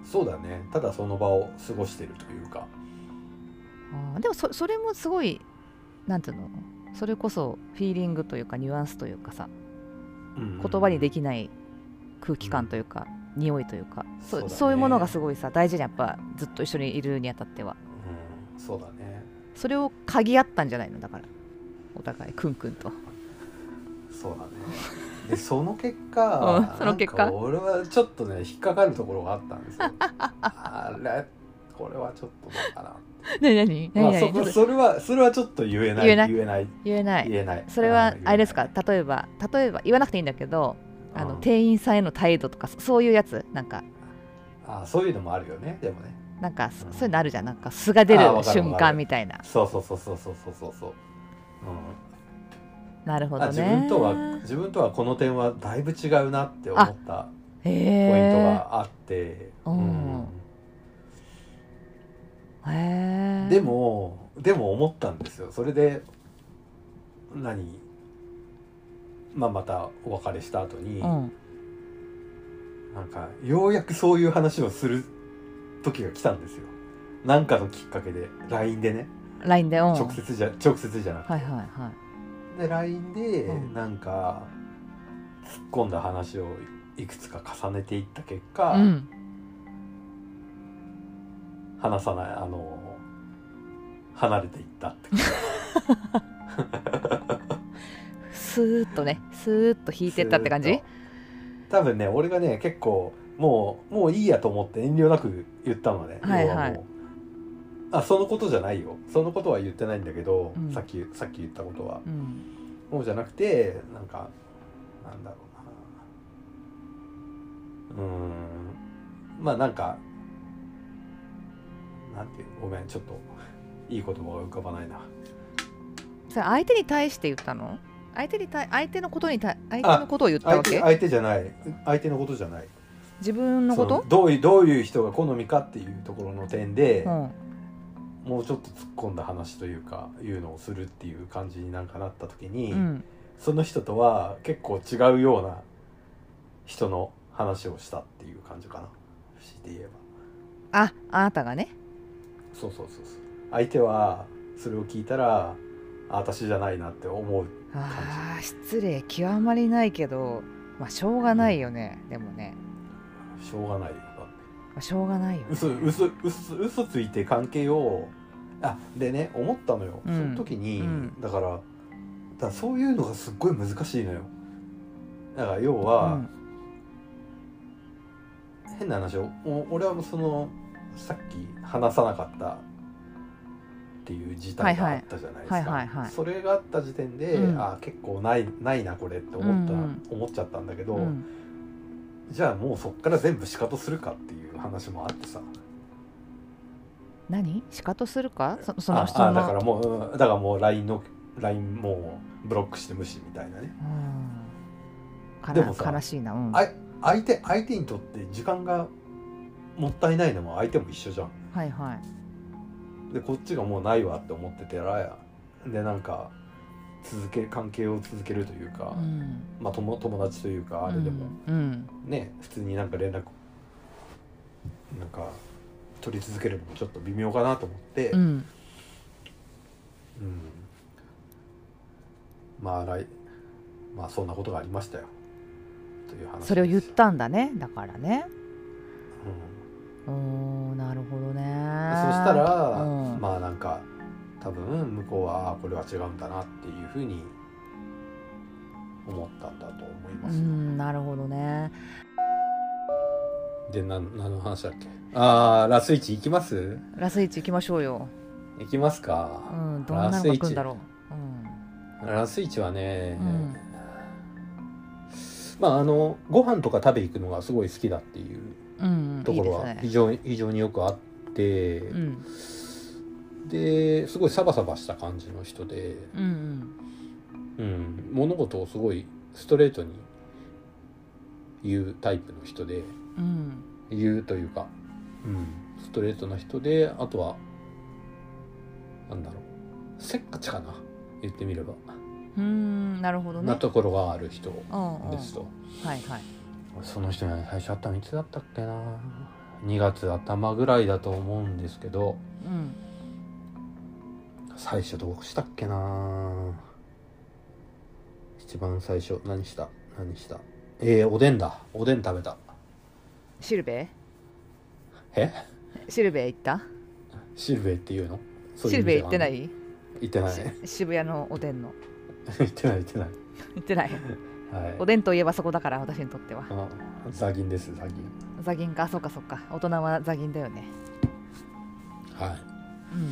そうだね。ただその場を過ごしてるというか。あーでもそそれもすごいなんていうの？それこそフィーリングというかニュアンスというかさ言葉にでききない空気感というか、匂いというかそそうだね。そういうものがすごいさ大事じゃんやっぱずっと一緒にいるにあたっては。うん、そうだね。それを嗅ぎ合ったんじゃないの？だからお互いクンクンとそうだね。でその結果、うんその結果？なんか俺はちょっとね引っかかるところがあったんですよ。あれ？これはちょっとどうかな何？何？まあ、何？何、そそれはそれはちょっと言えない。言えない？言えない。言えない。言えない。それはうんあれですか？例えば例えば言わなくていいんだけどあのうん店員さんへの態度とかそそういうやつ？なんか。あそういうのもあるよね。でもね。なんかそうん。そういうのあるじゃん。なんか素が出るあわかる瞬わかる。間みたいな。そうそうそうそうそうそうそうそう、うんなるほどね。あ自分とは自分とはこの点はだいぶ違うなって思ったポイントへがあって、うん。えへえ。でもでも思ったんですよ。それで何まあまたお別れした後に、うん。なんかようやくそういう話をする時が来たんですよ。なんかのきっかけで LINE でね。LINE で、うん、直接じゃ直接じゃなくて、はいはいはいで LINE でうん。なんか突っ込んだ話をいくつか重ねていった結果、うん。話さないあの離れていったって。スーッとねスーッと引いてったって感じ？多分ね俺がね結構もうもういいやと思って遠慮なく言ったのね、はいはい。要もうあそのことじゃないよ。そのことは言ってないんだけど、うん。さっきさっき言ったことは。うん。そうじゃなくてなんかなんだろうな。うーん。まあなんかなんていうの？ごめんちょっといい言葉が浮かばないな。それ相手に対して言ったの？相手に対相手のことに対相手のことを言ったわけ？相手じゃない。相手のことじゃない。自分のこと？どういうどういう人が好みかっていうところの点で、うんもうちょっと突っ込んだ話というかいうのをするっていう感じになんかなった時に、うん。その人とは結構違うような人の話をしたっていう感じかな。強いて言えば。ああなたがね。そうそうそうそう。相手はそれを聞いたらあ私じゃないなって思うあー失礼。極まりないけどまあしょうがないよね、でもね、しょうがない。よまあ、しょうがないよ、ね、嘘嘘嘘嘘ついて関係をあでね思ったのよ、うん。その時に、うん。だからだからそういうのがすっごい難しいのよ。だから要は、うん。変な話をお俺はそのさっき話さなかったっていう事態があったじゃないですか、それがあった時点で、うん。あ結構ないないなこれって思った、うん。うん。思っちゃったんだけど、うん。じゃあもうそっから全部仕方するかっていう話もあってさ。何？仕方するか？そそのあだからもううんだからもう LINE の LINE もうブロックして無視みたいなね。うん。でもさ悲しいな、うん、あ相手相手にとって時間がもったいないのも相手も一緒じゃん。はいはい。でこっちがもうないわって思ってたらでなんか続け関係を続けるというか、うん。まあ友友達というかあれでも、うん。ね普通になんか連絡なんか取り続けるのもちょっと微妙かなと思って、うん。うん。まあ来まあそんなことがありましたよ。という話それを言ったんだね。だからね。うん。おーなるほどね。そしたら、うん。まあなんか多分向こうはあこれは違うんだなっていうふうに思ったんだと思いまうすよ、んなるほどねで何何の話だっけ？ああラスイチ行きます？ラスイチ行きましょうよ。行きますか。う、んどんなのが来るんだろう。ラスイチはね、うん。まああのご飯とか食べ行くのがすごい好きだっていううん、うん、ところはいいですね。非常に非常によくあって、うん。ですごいサバサバした感じの人で、うんうん、物事をすごいストレートに言うタイプの人でうん言うというか、うん、ストレートな人であとはなんだろう。せっかちかな。言ってみれば、うんうんなるほどね。なところがある人うんうん。ですと、はいはい。その人に最初会ったのいつだったっけな。2月頭ぐらいだと思うんですけど。うん最初どうしたっけな。一番最初何した？何した？えー、おでんだ。おでん食べたシルベ？え？シルベ行った？シルベイっていうのシルベ行ってない？行ってない。し渋谷のおでんの。行ってない行ってない。行ってない？はい。おでんといえばそこだから私にとっては。あザギンですザギン。ザギンか？そうかそうか。大人はザギンだよね。はうん。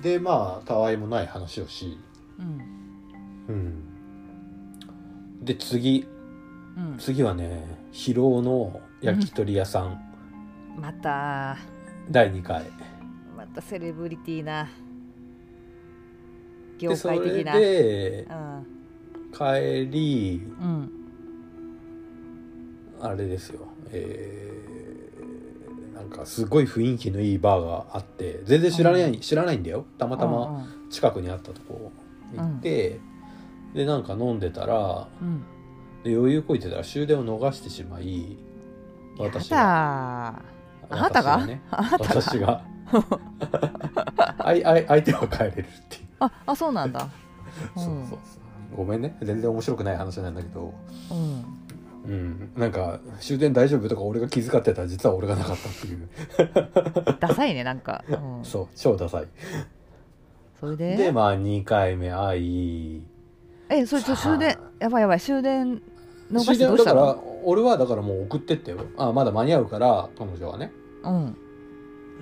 いでまあたわいもない話をし。うん。うん。で次。うん。次はね広尾の焼き鳥屋さん、また。第2回。またセレブリティな。業界的な。でうん帰りうん。あれですよ。えーなんかすごい雰囲気のいいバーがあって全然知らない、うん。知らないんだよ。たまたまうん近くにあったとこ行って、でなんか飲んでたらうんで余裕こいてたら終電を逃してしまい私やがだあなたが？私ね。あなたが？私が。あいあい相手は帰れるっていう、ああそうなんだ。うん。そうそうそう。ごめんね。全然面白くない話なんだけど。うん。うん。なんか終電大丈夫とか俺が気遣ってたら実は俺がなかったっていう。ダサいねなんか、うん、そう超ダサい。それで？でまあ2回目会いえそれちょ終電やばいやばい終電逃終してどうした電だからの俺はだからもう送ってってよ。あまだ間に合うから彼女はね。う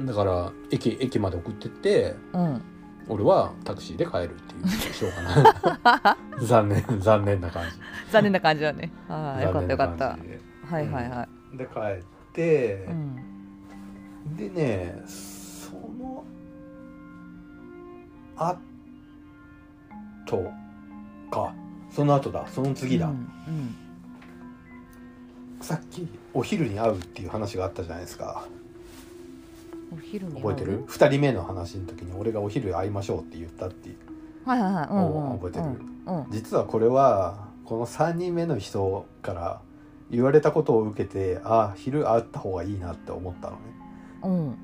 ん。だから駅駅まで送ってってうん。俺はタクシーで帰るっていうしょうがない。残念残念な感じ。残念な感じだね。ああよかったよかった。はいはいはい、じでで帰ってう、ん。でねそのあとか。その後だ。その次だ、うんさっきお昼に会うっていう話があったじゃないですか。うんお昼に覚えてる？2人目の話の時に俺がお昼会いましょうって言ったっていう。はいはいはい。うんうん。覚えてる？うん。うん。実はこれはこの3人目の人から言われたことを受けてああ昼会った方がいいなって思ったのね。うん。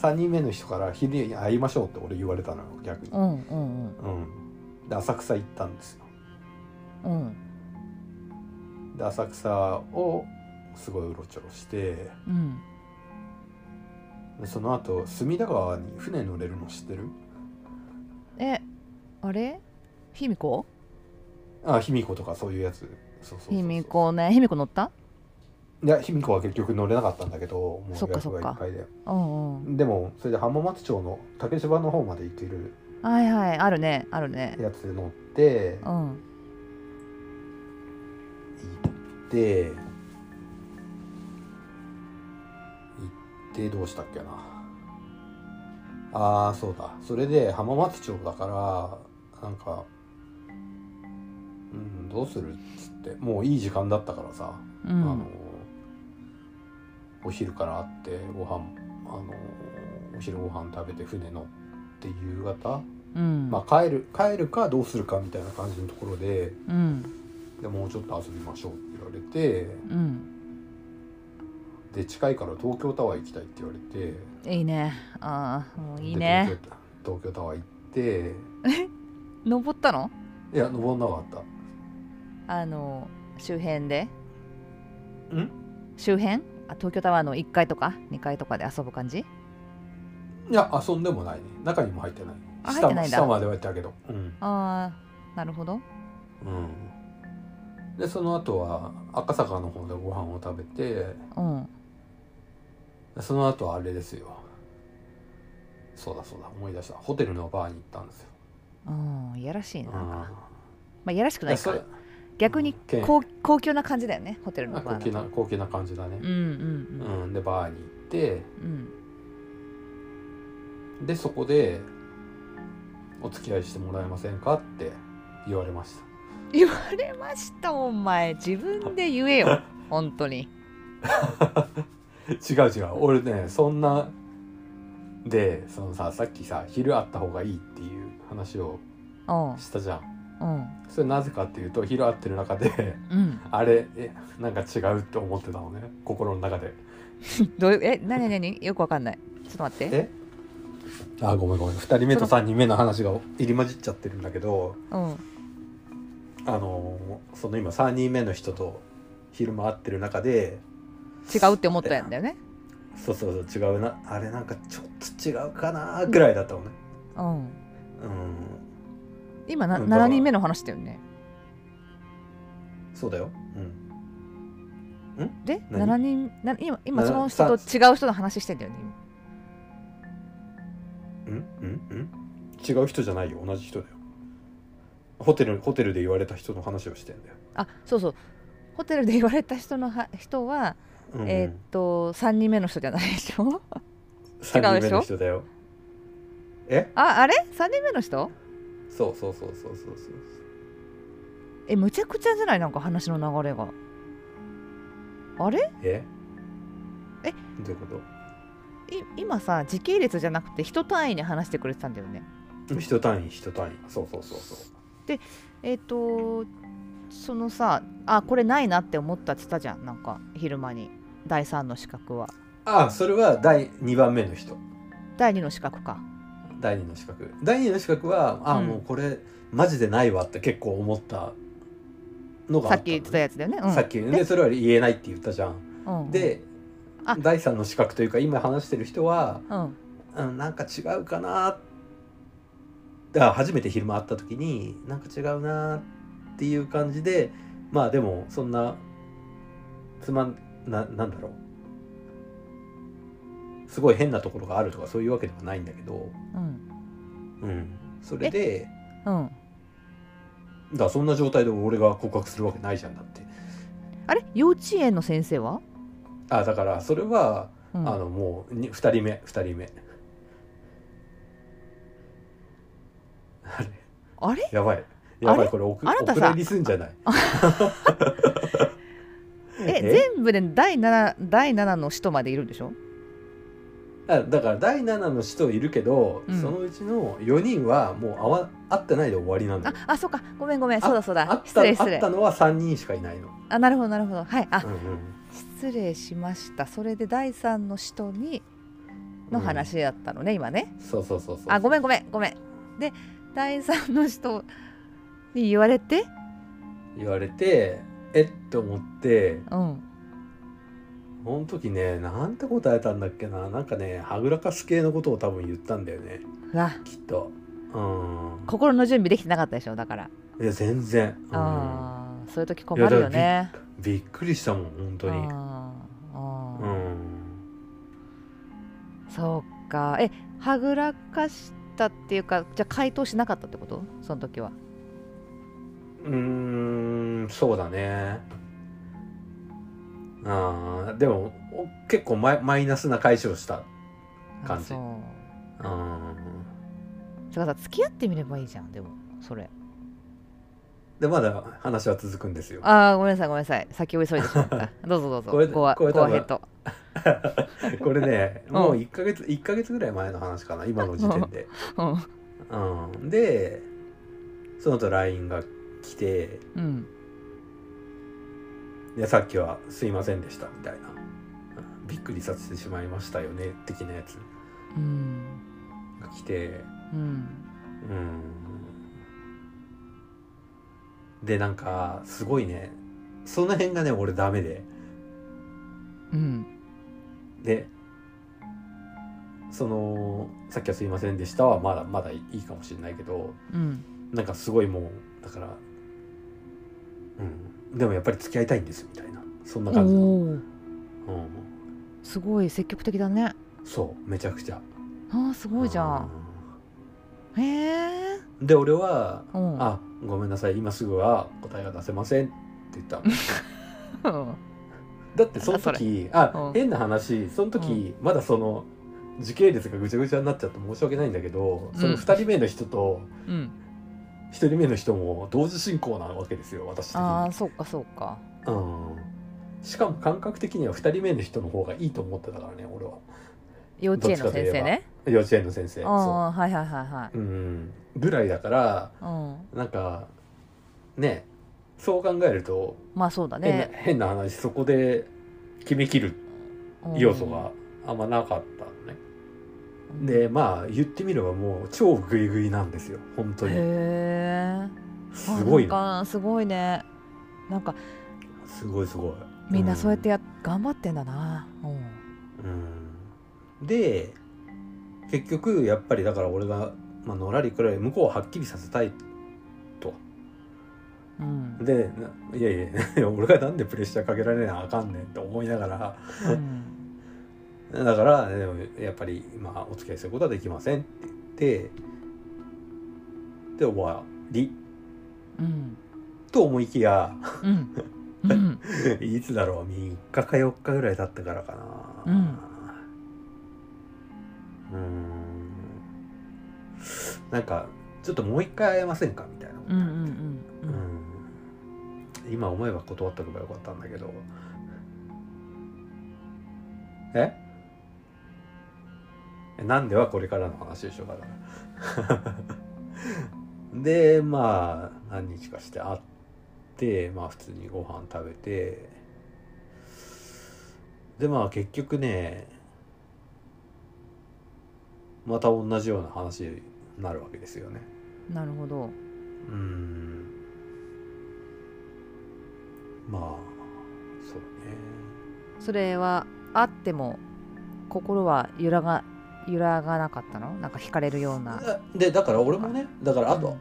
3人目の人から昼に会いましょうって俺言われたのよ逆に。うんうん。うんで浅草行ったんですよ。うん。うんで浅草をすごいうろちょろしてうん。でその後隅田川に船乗れるの知ってる？えあれ？卑弥呼？あ卑弥呼とかそういうやつ。卑弥呼ね。卑弥呼乗った？いや卑弥呼は結局乗れなかったんだけどもう予約がいっぱいで。うんうんでもそれで浜松町の竹芝の方まで行けるはいはいあるねあるね。やつで乗ってうん行って行ってどうしたっけな。ああそうだ。それで浜松町だからなんかうんどうするっつってもういい時間だったからさ、うあのんお昼から会ってご飯あのお昼ご飯食べて船乗っって夕方、うん。まあ帰る帰るかどうするかみたいな感じのところでうん。でもうちょっと遊びましょうって言われてうん。で近いから東京タワー行きたいって言われていいね。ああもういいでね東京タワー行って登ったの？いや登んなかっあの周辺で？たん？周辺？あ東京タワーの1階とか2階とかで遊ぶ感じ？いや遊んでもないね。中にも入ってないあ入ってないんだ。下下までは行ったけど。うん。ああなるほど。うん。でその後は赤坂の方でご飯を食べてうん。その後はあれですよ。そうだそうだ思い出した。ホテルのバーに行ったんですよ、うんいやらしいな、うん。まあいやらしくないか。いやそれ逆にけん高高級な感じだよねホテルのあ高級バーだとな高級な感じだね。うんうんうん、でバーに行ってうんうんでそこで「お付き合いしてもらえませんか?」って言われました。言われましたお前。自分で言えよ。本当に。違う違う。俺ねそんなでそのささっきさ昼あった方がいいっていう話をうん。したじゃん。うん。それなぜかっていうと昼会ってる中でうん。あれえなんか違うって思ってたのね。心の中で。どういうえ何何？よくわかんない。ちょっと待って。え？あごめんごめん。2人目と3人目の話が入り混じっちゃってるんだけどうん。あのーその今3人目の人と昼間会ってる中で違うって思ったんだよね。そうそうそう違うな。あれなんかちょっと違うかなぐらいだったのね。うん。うん。今な、うんだから7人目の話だよね。そうだよ。うん。で何？7人な今今なその人とさ違う人の話してんだよねうんうんうん。違う人じゃないよ。同じ人だよ。ホテルホテルで言われた人の話をしてんだよ、あそうそう。ホテルで言われた人のは人は、うん、えーっと3人目の人じゃないでしょ3人目の人だよ。え？ああれ？3人目の人？そうそうそうそうそうそう。えむちゃくちゃじゃない？なんか話の流れが。あれ？え？え？どういうこい今さ時系列じゃなくて人単位に話してくれてたんだよね。と人単位人単位。そうそうそうそう。えーっとそのさあこれないなって思ったって言ったじゃん。なんか昼間に。第3の資格は。あそれは第2番目の人。第2の資格か。第2の資格。第2の資格はあ、うん。もうこれマジでないわって結構思ったのがあったのさっき言ってたやつだよね、うん、さっきででそれは言えないって言ったじゃん、うん、であ第3の資格というか今話してる人は、うん。うん、なんか違うかなあ初めて昼間会った時になんか違うなっていう感じでまあでもそんなつまんななんだろう。すごい変なところがあるとかそういうわけではないんだけど、うん。うん、それでうん。だからそんな状態で俺が告白するわけないじゃんだって。あれ？幼稚園の先生は、あだからそれは、うん、あのもうに2人目2人目。あれ。あれ？やばい。やばいこれ？おくあなたさお蔵入りすんじゃない。え全部で第 7, 第7の使徒までいるんでしょ？あだから第7の人いるけど、うん。そのうちの4人はもう会わ会ってないで終わりなんだあよ。あそうか。ごめんごめん。そうだそうだ。会っ失た会っ礼失礼。たのは3人しかいないの、あなるほどなるほど。はい。あうんうん失礼しました。それで第3の使徒にの話だったのね、今ね。そうそうそうそう。あごめんごめんごめん。で第3の人に言われて？言われてえっと思ってうん。その時ねなんて答えたんだっけな？なんかねはぐらかす系のことを多分言ったんだよね。うわ。きっと。うん。心の準備できてなかったでしょだから、いや全然、うん。そういう時困るよねびっくりしたもん本当に。うん。そうか。えはぐらかしたっていうかじゃあ回答しなかったってこと？その時は。うーんそうだね。あーでもお結構マイマイナスな解消した感じ。あそう。うん。だからさ付き合ってみればいいじゃんでもそれでまだ話は続くんですよ。ああごめんなさいごめんなさい。先を急いでしまった。どうぞどうぞ。これこれ多分ゴアヘッド。これねうん。もう1ヶ月1ヶ月ぐらい前の話かな今の時点で、うん。うん、でその後 LINE が来てうん。でさっきはすいませんでしたみたいな。うんびっくりさせてしまいましたよね的なやつうん。が来て。うん。うんでなんかすごいね。その辺がね俺ダメで。うん。でそのさっきはすいませんでした。はまだまだいいかもしれないけど。うん。なんかすごいもうだからうん。でもやっぱり付き合いたいんですみたいな。そんな感じの、うん、すごい積極的だね。そうめちゃくちゃ。あーすごいじゃん。へえうんで俺はうん。あごめんなさい今すぐは答えが出せませんって言ったの。うん。だってその時あうん。変な話その時、まだその時系列がぐちゃぐちゃになっちゃって申し訳ないんだけど、その2人目の人とうん。1人目の人も同時進行なわけですよ私的に。ああ、そうかそうか。うん、しかも感覚的には2人目の人の方がいいと思ってたからね俺は。幼稚園の先生ね幼稚園の先生。ああはいはいはいはい。そう、うん、ぐらいだからうん。なんかねそう考えるとまあそうだ変な,、ね変な話そこで決めきるうん。要素があんまなかったのね、でまあ言ってみればもう超グイグイなんですよ。本当へにえすごいのなんかすごいね。なんかすごいすごい。みんなそうやってや、頑張ってんだな。うん。うん。で結局やっぱりだから俺が、まあのらりくらい向こうをはっきりさせたいと。うん。でないやいや俺がなんでプレッシャーかけられなあかんねんって思いながら。うん。だからでもやっぱりまあお付き合いすることはできませんって言ってで終わり。うん。と思いきやうん。うん。いつだろう3日か4日ぐらい経ってからかなうん。なんかちょっともう一回会えませんか？みたいな、うん今思えば断っとけばよかったんだけど。え？えなんではこれからの話でしょだから。でまあ何日かして会ってまあ普通にご飯食べて。でまあ結局ねまた同じような話になるわけですよね。なるほど。うーん。まあそうね。それはあっても心は揺らが揺らがなかったの？なんか惹かれるような。でだから俺もねだからあと、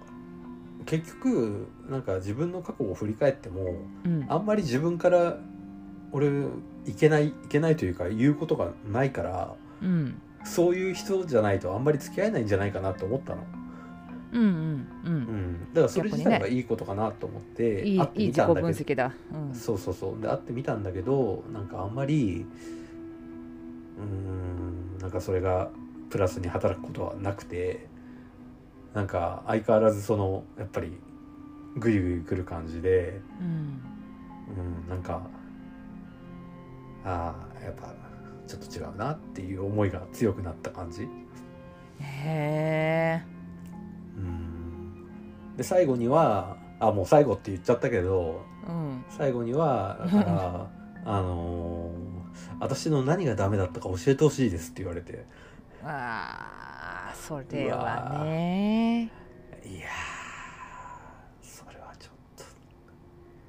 うん。結局なんか自分の過去を振り返ってもうん。あんまり自分から俺いけないいけないというか言うことがないからうんそういう人じゃないとあんまり付き合えないんじゃないかなと思ったの、うんうんううん。ん、だからそれ自体はいいことかなと思って、会ってみたんだけど。うん。そうそうそう。で会ってみたんだけどなんかあんまりうーんなんかそれがプラスに働くことはなくてなんか相変わらずそのやっぱりグイグイ来る感じで、うん。うん、なんかああやっぱちょっと違うなっていう思いが強くなった感じ。へえうん。で最後にはあもう最後って言っちゃったけどうん。最後にはだから あのー私の何がダメだったか教えてほしいですって言われて。ああそれはね。いやーそれはちょっと。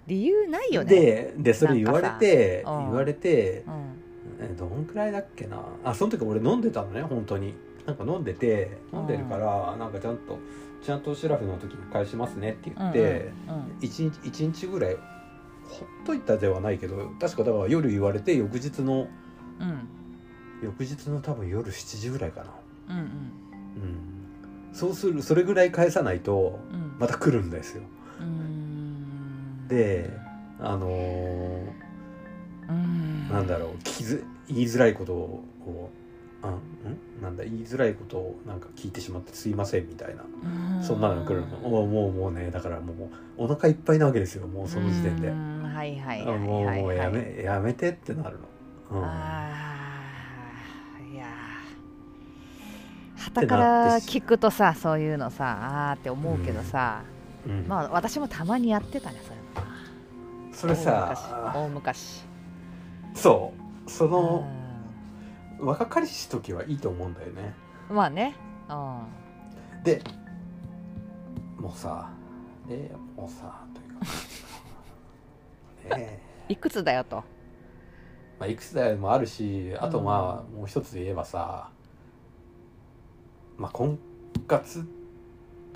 理由ないよね。ででそれ言われて言われてうんえどんくらいだっけな？あその時俺飲んでたのね本当に。なんか飲んでて飲んでるからなんかちゃんとちゃんとシラフの時に返しますねって言って、うん一日一日ぐらいほっといたではないけど確かだから夜言われて翌日のうん。翌日の多分夜7時ぐらいかな。うんうん。うん。そうするそれぐらい返さないとうん。また来るんですよ。うん。であのーうんなんだろう聞きず言いづらいことをあん？なんだ言いづらいことをなんか聞いてしまってすいませんみたいな。そんなのが来るの。おもうもうねだからもうお腹いっぱいなわけですよもうその時点で。はいはいもうもうやめやめてってなるの、うん、ああいやはたから聞くとさそういうのさあーって思うけどさ、うん。うん、まあ私もたまにやってたねそれそれさ大昔。そう。その若かりし時はいいと思うんだよね。うんまあね。うん。でもうさえもうさというか。ねえ。いくつだよと。まあ、いくつ代もあるしあとまあもう一つ言えばさ、まあ、婚活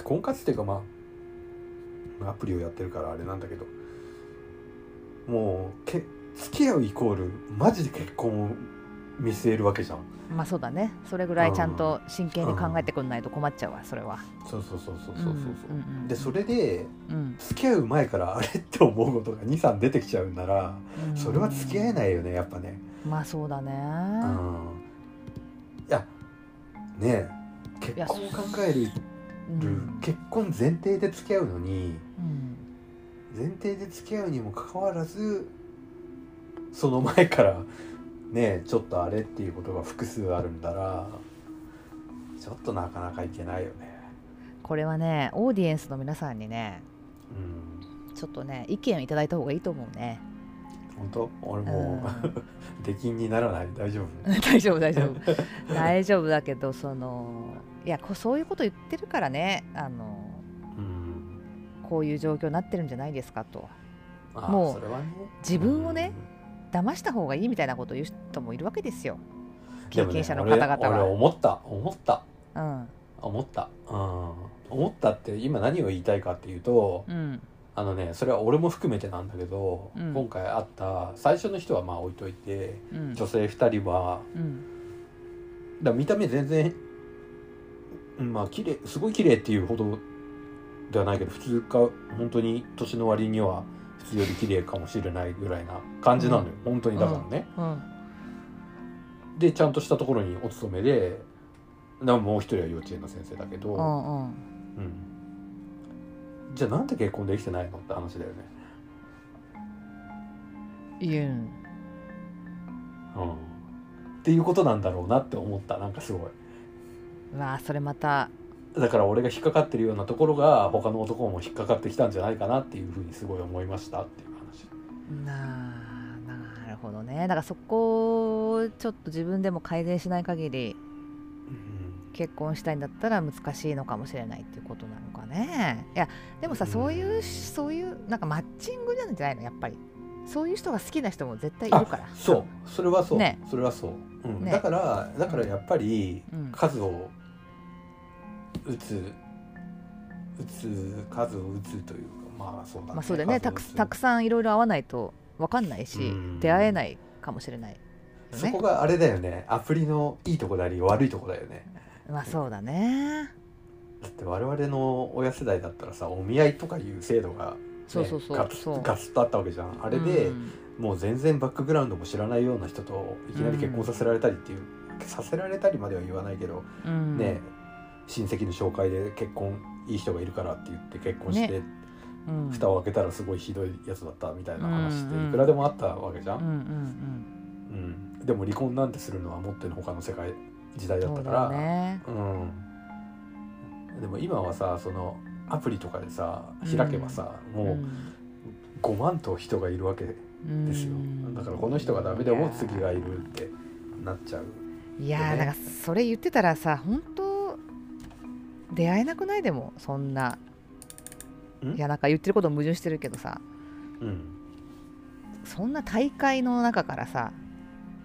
婚活っていうかまあアプリをやってるからあれなんだけどもうけ付き合うイコールマジで結婚を見据えるわけじゃん。まあそうだね。それぐらいちゃんと真剣に考えてくんないと困っちゃうわそれは。そうそうそうそうそうそうそう、うんうんうんでそれでうん。付き合う前からあれって思うことが23出てきちゃうんならうん。それは付き合えないよねやっぱね。まあそうだね。うん。いやねえ結婚を考えるうん。結婚前提で付き合うのにうん。前提で付き合うにもかかわらずその前からねちょっとあれっていうことが複数あるんだらちょっとなかなかいけないよね。これはねオーディエンスの皆さんにねうん。ちょっとね意見をいただいた方がいいと思うね。本当？俺うん。も う出禁にならない。大丈夫？大丈夫大丈夫。大丈夫だけどそのいやこそういうこと言ってるからねあのうん。こういう状況になってるんじゃないですかと。あもう自分をね騙した方がいいみたいなことを言う人もいるわけですよ。経験者の方々俺俺は、思った。思った。うん。思った。うん。思ったって今何を言いたいかっていうとうん。あのねそれは俺も含めてなんだけど、うん。今回会った最初の人はまあ置いといてうん。女性2人はうん。だ見た目全然うんまあ綺麗すごい綺麗っていうほどではないけど普通か本当に年の割にはより綺麗かもしれないぐらいな感じなのよ、本当にだからね、うん。でちゃんとしたところにお勤めでなもう一人は幼稚園の先生だけど、うんうん。うん。じゃあなんで結婚できてないのって話だよね。言うんうん、っていうことなんだろうなって思った。なんかすごい。まあそれまただから俺が引っかかってるようなところが他の男も引っかかってきたんじゃないかなっていうふうにすごい思いましたっていう話。ななるほどね。だからそこをちょっと自分でも改善しない限りうん。結婚したいんだったら難しいのかもしれないっていうことなのかね。いやでもさうんそういうそういうなんかマッチングなんじゃないのやっぱりそういう人が好きな人も絶対いるから。そう。それはそう、ね。それはそう、うん。ね。だからだからやっぱりうん。数を打つ打つ数を打つというかまあそうだね,、まあそうだよね。たくたくさんいろいろ会わないと分かんないしうん。出会えないかもしれないよそねこがあれだよね。アプリのいいとこであり悪いとこだよね。まあそうだね。だって我々の親世代だったらさお見合いとかいう制度が、ね、そうそうそう。ガツッとあったわけじゃん。あれで、うん。もう全然バックグラウンドも知らないような人といきなり結婚させられたりっていう、させられたりまでは言わないけど、うん。ね親戚の紹介で結婚いい人がいるからって言って結婚して、うん。蓋を開けたらすごいひどいやつだったみたいな話ってうんいくらでもあったわけじゃん、うんうんうん。でも離婚なんてするのはもってのほかの世界時代だだったから。ね。うん、でも今はさそのアプリとかでさ開けばさ、もう5万と人がいるわけうんですよ、だからこの人がダメでも次がいるってなっちゃういやーねなんかそれ言ってたらさ本当出会えなくない？でもそんなん？いやなんか言ってること矛盾してるけどさ。うん。そんな大会の中からさ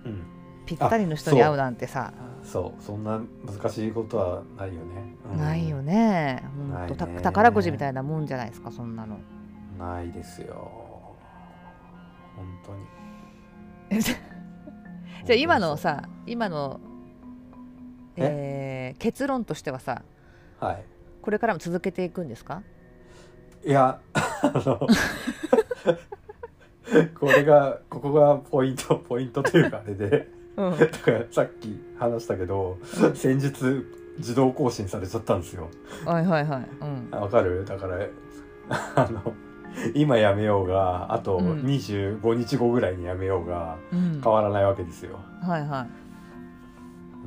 うん。ぴったりの人に会うなんてさ。そう。そんな難しいことはないよね、うん。ないよね。ほんと宝くじみたいなもんじゃないですかそんなの。ないですよ。本当に。じゃあ今のさ今のえー結論としてはさはい。これからも続けていくんですか？いやあのこれがここがポイントポイントというかあれで。うん。だからさっき話したけど先日自動更新されちゃったんですよ。はいはいはい。うん。わかる？だからあの今やめようがあとうん。25日後ぐらいにやめようがうん。変わらないわけですよ。はいは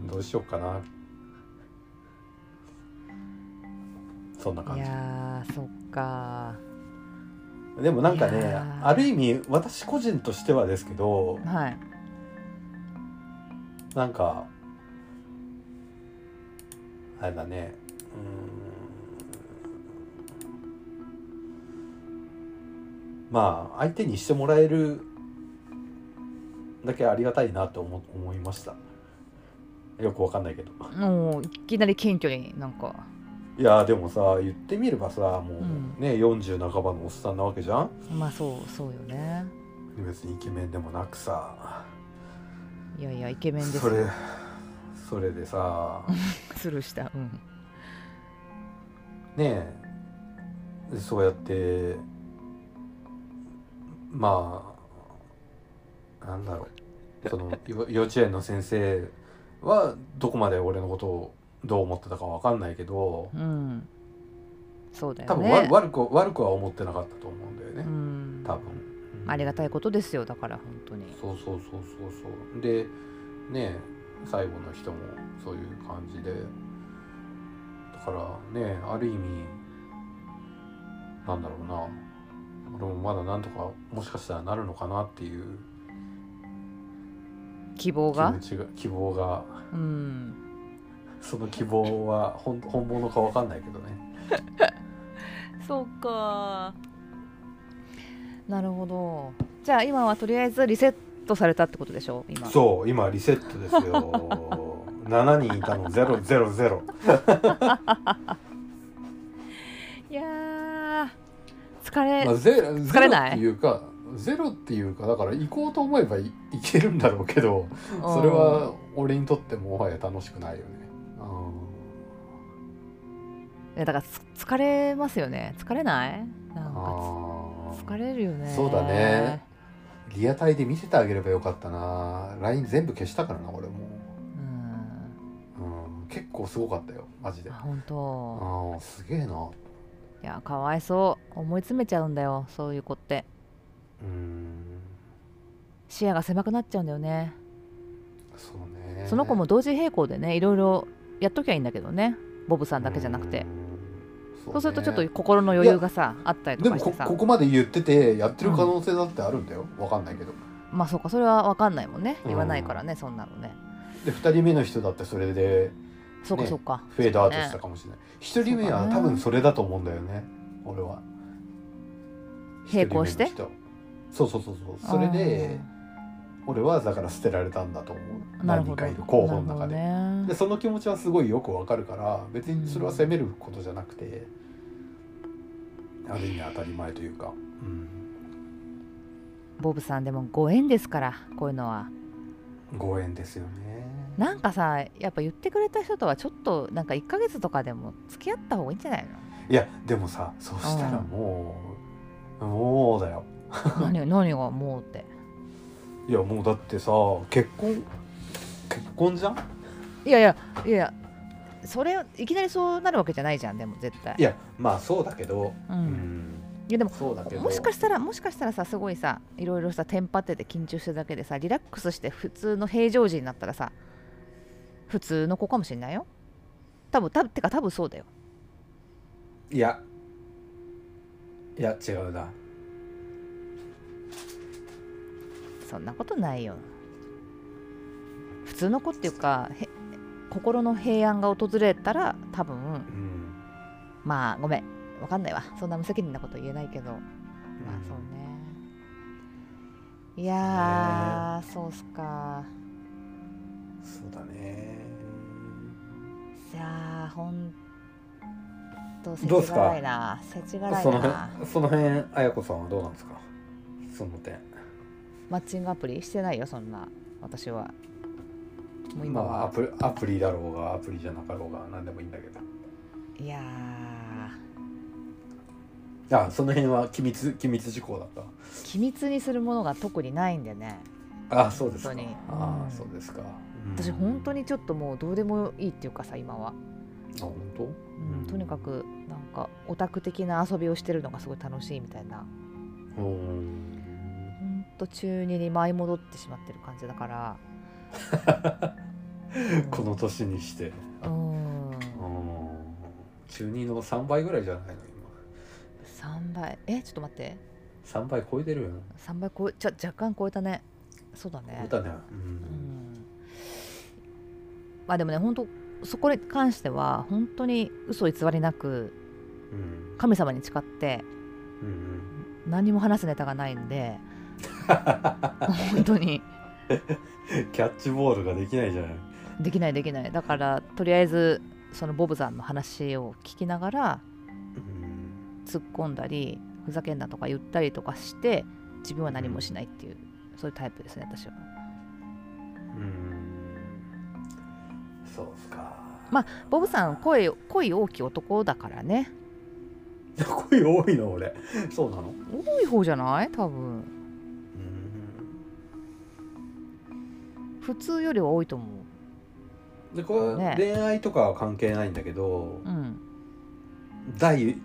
い。どうしようかなそんな感じ。やーそっか。でもなんかねある意味私個人としてはですけどはい。なんかあれだね。うーん。まあ相手にしてもらえるだけありがたいなと思思いました。よくわかんないけど。もういきなり謙虚になんかいやでもさ言ってみればさもうんうね、40半ばのおっさんなわけじゃん？まあそうそうよね。別にイケメンでもなくさ。いやいやイケメンですそれそれでさ。スルーした。うん。ねえ。そうやってまあなんだろう。そのよ幼稚園の先生はどこまで俺のことをどう思ってたかわかんないけどうん。そうだ多分よねわ悪く悪くは思ってなかったと思うんだようねん。多分、ありがたいこことですよだから本当に。そうそうそうそうそう。でねえ最後の人もそういう感じで。だからねある意味なんだろうな。俺もまだなんとかもしかしたらなるのかなっていう。気希望が希望が。うんその希望は本本物かわかんないけどね。そうか。なるほど。じゃあ今はとりあえずリセットされたってことでしょ？今。そう今リセットですよ。7人いたの。000 いやー疲れ、まあ、ゼロ疲れない？ゼロっていうかゼロっていうかだから行こうと思えばいいけるんだろうけどそれは俺にとってもはや楽しくないよね。だからつ疲れますよね。疲れない？なんあか疲れるよね。そうだね。リアタイで見せてあげればよかったな。LINE 全部消したからな俺も、うん。うん、結構すごかったよマジで。ああ本当。あすげえな。いやかわいそう。思い詰めちゃうんだよそういう子って。うん。視野が狭くなっちゃうんだよね。そうね。その子も同時並行でねいろいろやっときゃいいんだけどね。ボブさんだけじゃなくて。うんそうするとちょっとね心の余裕がさあったりとでかしてさ。もこここまで言っててやってる可能性だってあるんだよ、わかんないけど。まあそうかそれは分かんないもんね。うん。言わないからね、そんなのね。で2人目の人だってそれでねそうかそうか、フェードアウトしたかもしれない、1人目は多分それだと思うんだよね。俺は。並行して？そうそうそうそう。それで俺はだから捨てられたんだと思う。何人かいる候補の中で,、ね。でその気持ちはすごいよくわかるから別にそれは責めることじゃなくて、ある意味当たり前というか、うん、ボブさんでもご縁ですからこういうのは。ご縁ですよね。なんかさやっぱ言ってくれた人とはちょっとなんか1ヶ月とかでも付き合った方がいいんじゃないいやでもさそしたらもう、もうだよ。の 何何がもうっていやもうだってさ結婚結婚じゃん？いやいやいやいやそれいきなりそうなるわけじゃないじゃんでも絶対。いやまあそうだけどう、うん。んいやでもそうだけど。もしかしたらもしかしたらさすごいさいろいろさテンパってて緊張してるだけでさリラックスして普通の平常時になったらさ普通の子かもしれないよ。多分多分てか多分そうだよ。いや。いや違うなそんなことないよ。普通の子っていうかへ心の平安が訪れたら多分うん。まあごめん。わかんないわ。そんな無責任なこと言えないけど。まあそうね。いやー、そうっすか。そうだね。いやーほんと世知どうっすか？辛いな。世知辛いな。辺その辺綾子さんはどうなんですか？その点マッチングアプリしてないよそんな。私は。もう今は、まあアプアプリだろうがアプリじゃなかろうが何でもいいんだけど。いやあその辺は機密機密事項だった？ー機密にするものが特にないんでね。あそうですか。あそうですか、私本当にちょっともうどうでもいいっていうかさ今は、あ本当？うん、とにかくなんかオタク的な遊びをしてるのがすごい楽しいみたいな。うんと中二に舞い戻ってしまってる感じだから、う んこの年にして。うん。うん。中2の3倍ぐらいじゃないの3倍。えちょっと待って。今3倍超えてるよ。3倍超えちゃ若干超えたね。そうだね。超えたね。ううんん。まあでもね本当そこに関しては本当に嘘偽りなくうん。神様に誓ってうんうん。何も話すネタがないんで本当に。キャッチボールができないじゃない。できないできない。だからとりあえずそのボブさんの話を聞きながらうん。突っ込んだりふざけんなとか言ったりとかして自分は何もしないっていう、そういうタイプですね私は。うん。そうっすか。まボブさん声恋大きい男だからね。声多いの俺。そうなの？多い方じゃない？多分普通よりは多いと思う。でこれ、ね。恋愛とかは関係ないんだけどうん第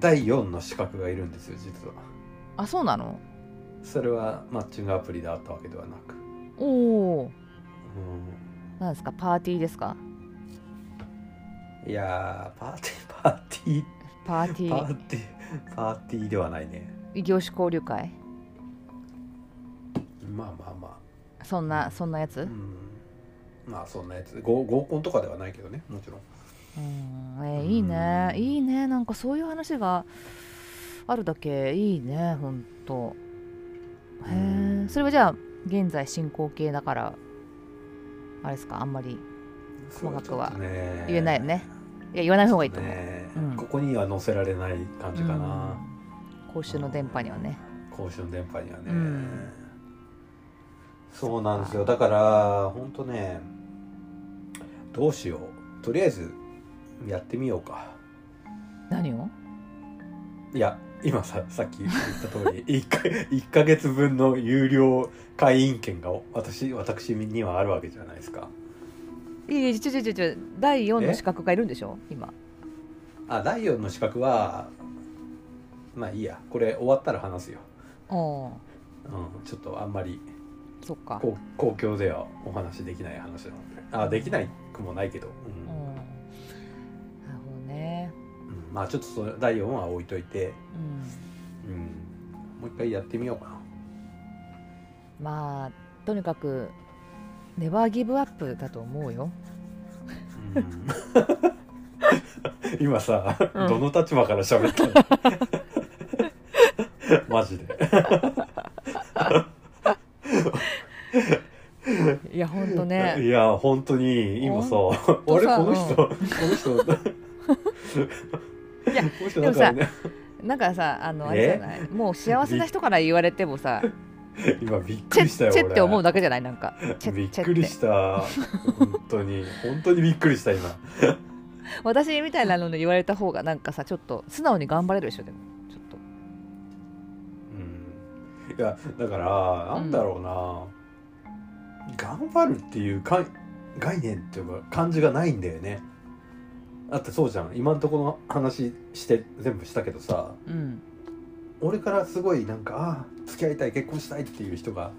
第4の資格がいるんですよ実は。あそうなの？それはマッチングアプリであったわけではなく、おおうなんですか？パーティーですか？ん、いやーパーティーパーティー。パーティー。パーティーパーティーではないね。異業種交流会？まあまあまそんなそんなやつ？あうん。まあそんなやつ。合合コンとかではないけどねもちろん。うん。えーいいね。うんいいね。なんかそういう話があるだけ。いいねほんと。へうん。えそれはじゃあ現在進行形だからあれですか？あんまり細かくは言えないよね。いや言わない方がいいと思う、ね。うん。ここには載せられない感じかな、公衆の電波にはね。公衆の電波にはね、うんそうなんですよ。だから本当ねどうしよう。とりあえずやってみようか。何を？いや今ささっき言った通り 1, か1ヶ月分の有料会員権が私私にはあるわけじゃないですか。いやいやちょちょちょ第4のえ？資格がいるんでしょ？今。あ第4の資格はまあいいや。これ終わったら話すよ、うん、ちょっとあんまりそっか。公公共ではお話できない話なので。あできないくもないけど、うん。うん。なるほどね。うん。まあちょっとそれ第4は置いといて、うん。うん、もう一回やってみようかな。まあとにかくネバーギブアップだと思うよ。うん。今さ、うん。どの立場から喋ったの？マジでいやほんとね。いや本当に今さほ俺さこの人、うん。この人いやこの人なんかね。なんかさあのあれじゃない？もう幸せな人から言われてもさ今びっくチりしたよェチェって思う俺だけじゃない？なんか。びっくりした。本当に。本当にびっくりした今。私みたいなので言われた方がなんかさちょっと素直に頑張れるでしょでも。ちょっと。うん。いやだからなんだろうな、頑張るっていうか概念っていうか感じがないんだよね。だってそうじゃん。今んとこの話して全部したけどさ。うん。俺からすごいなんかああ付き合いたい結婚したいっていう人が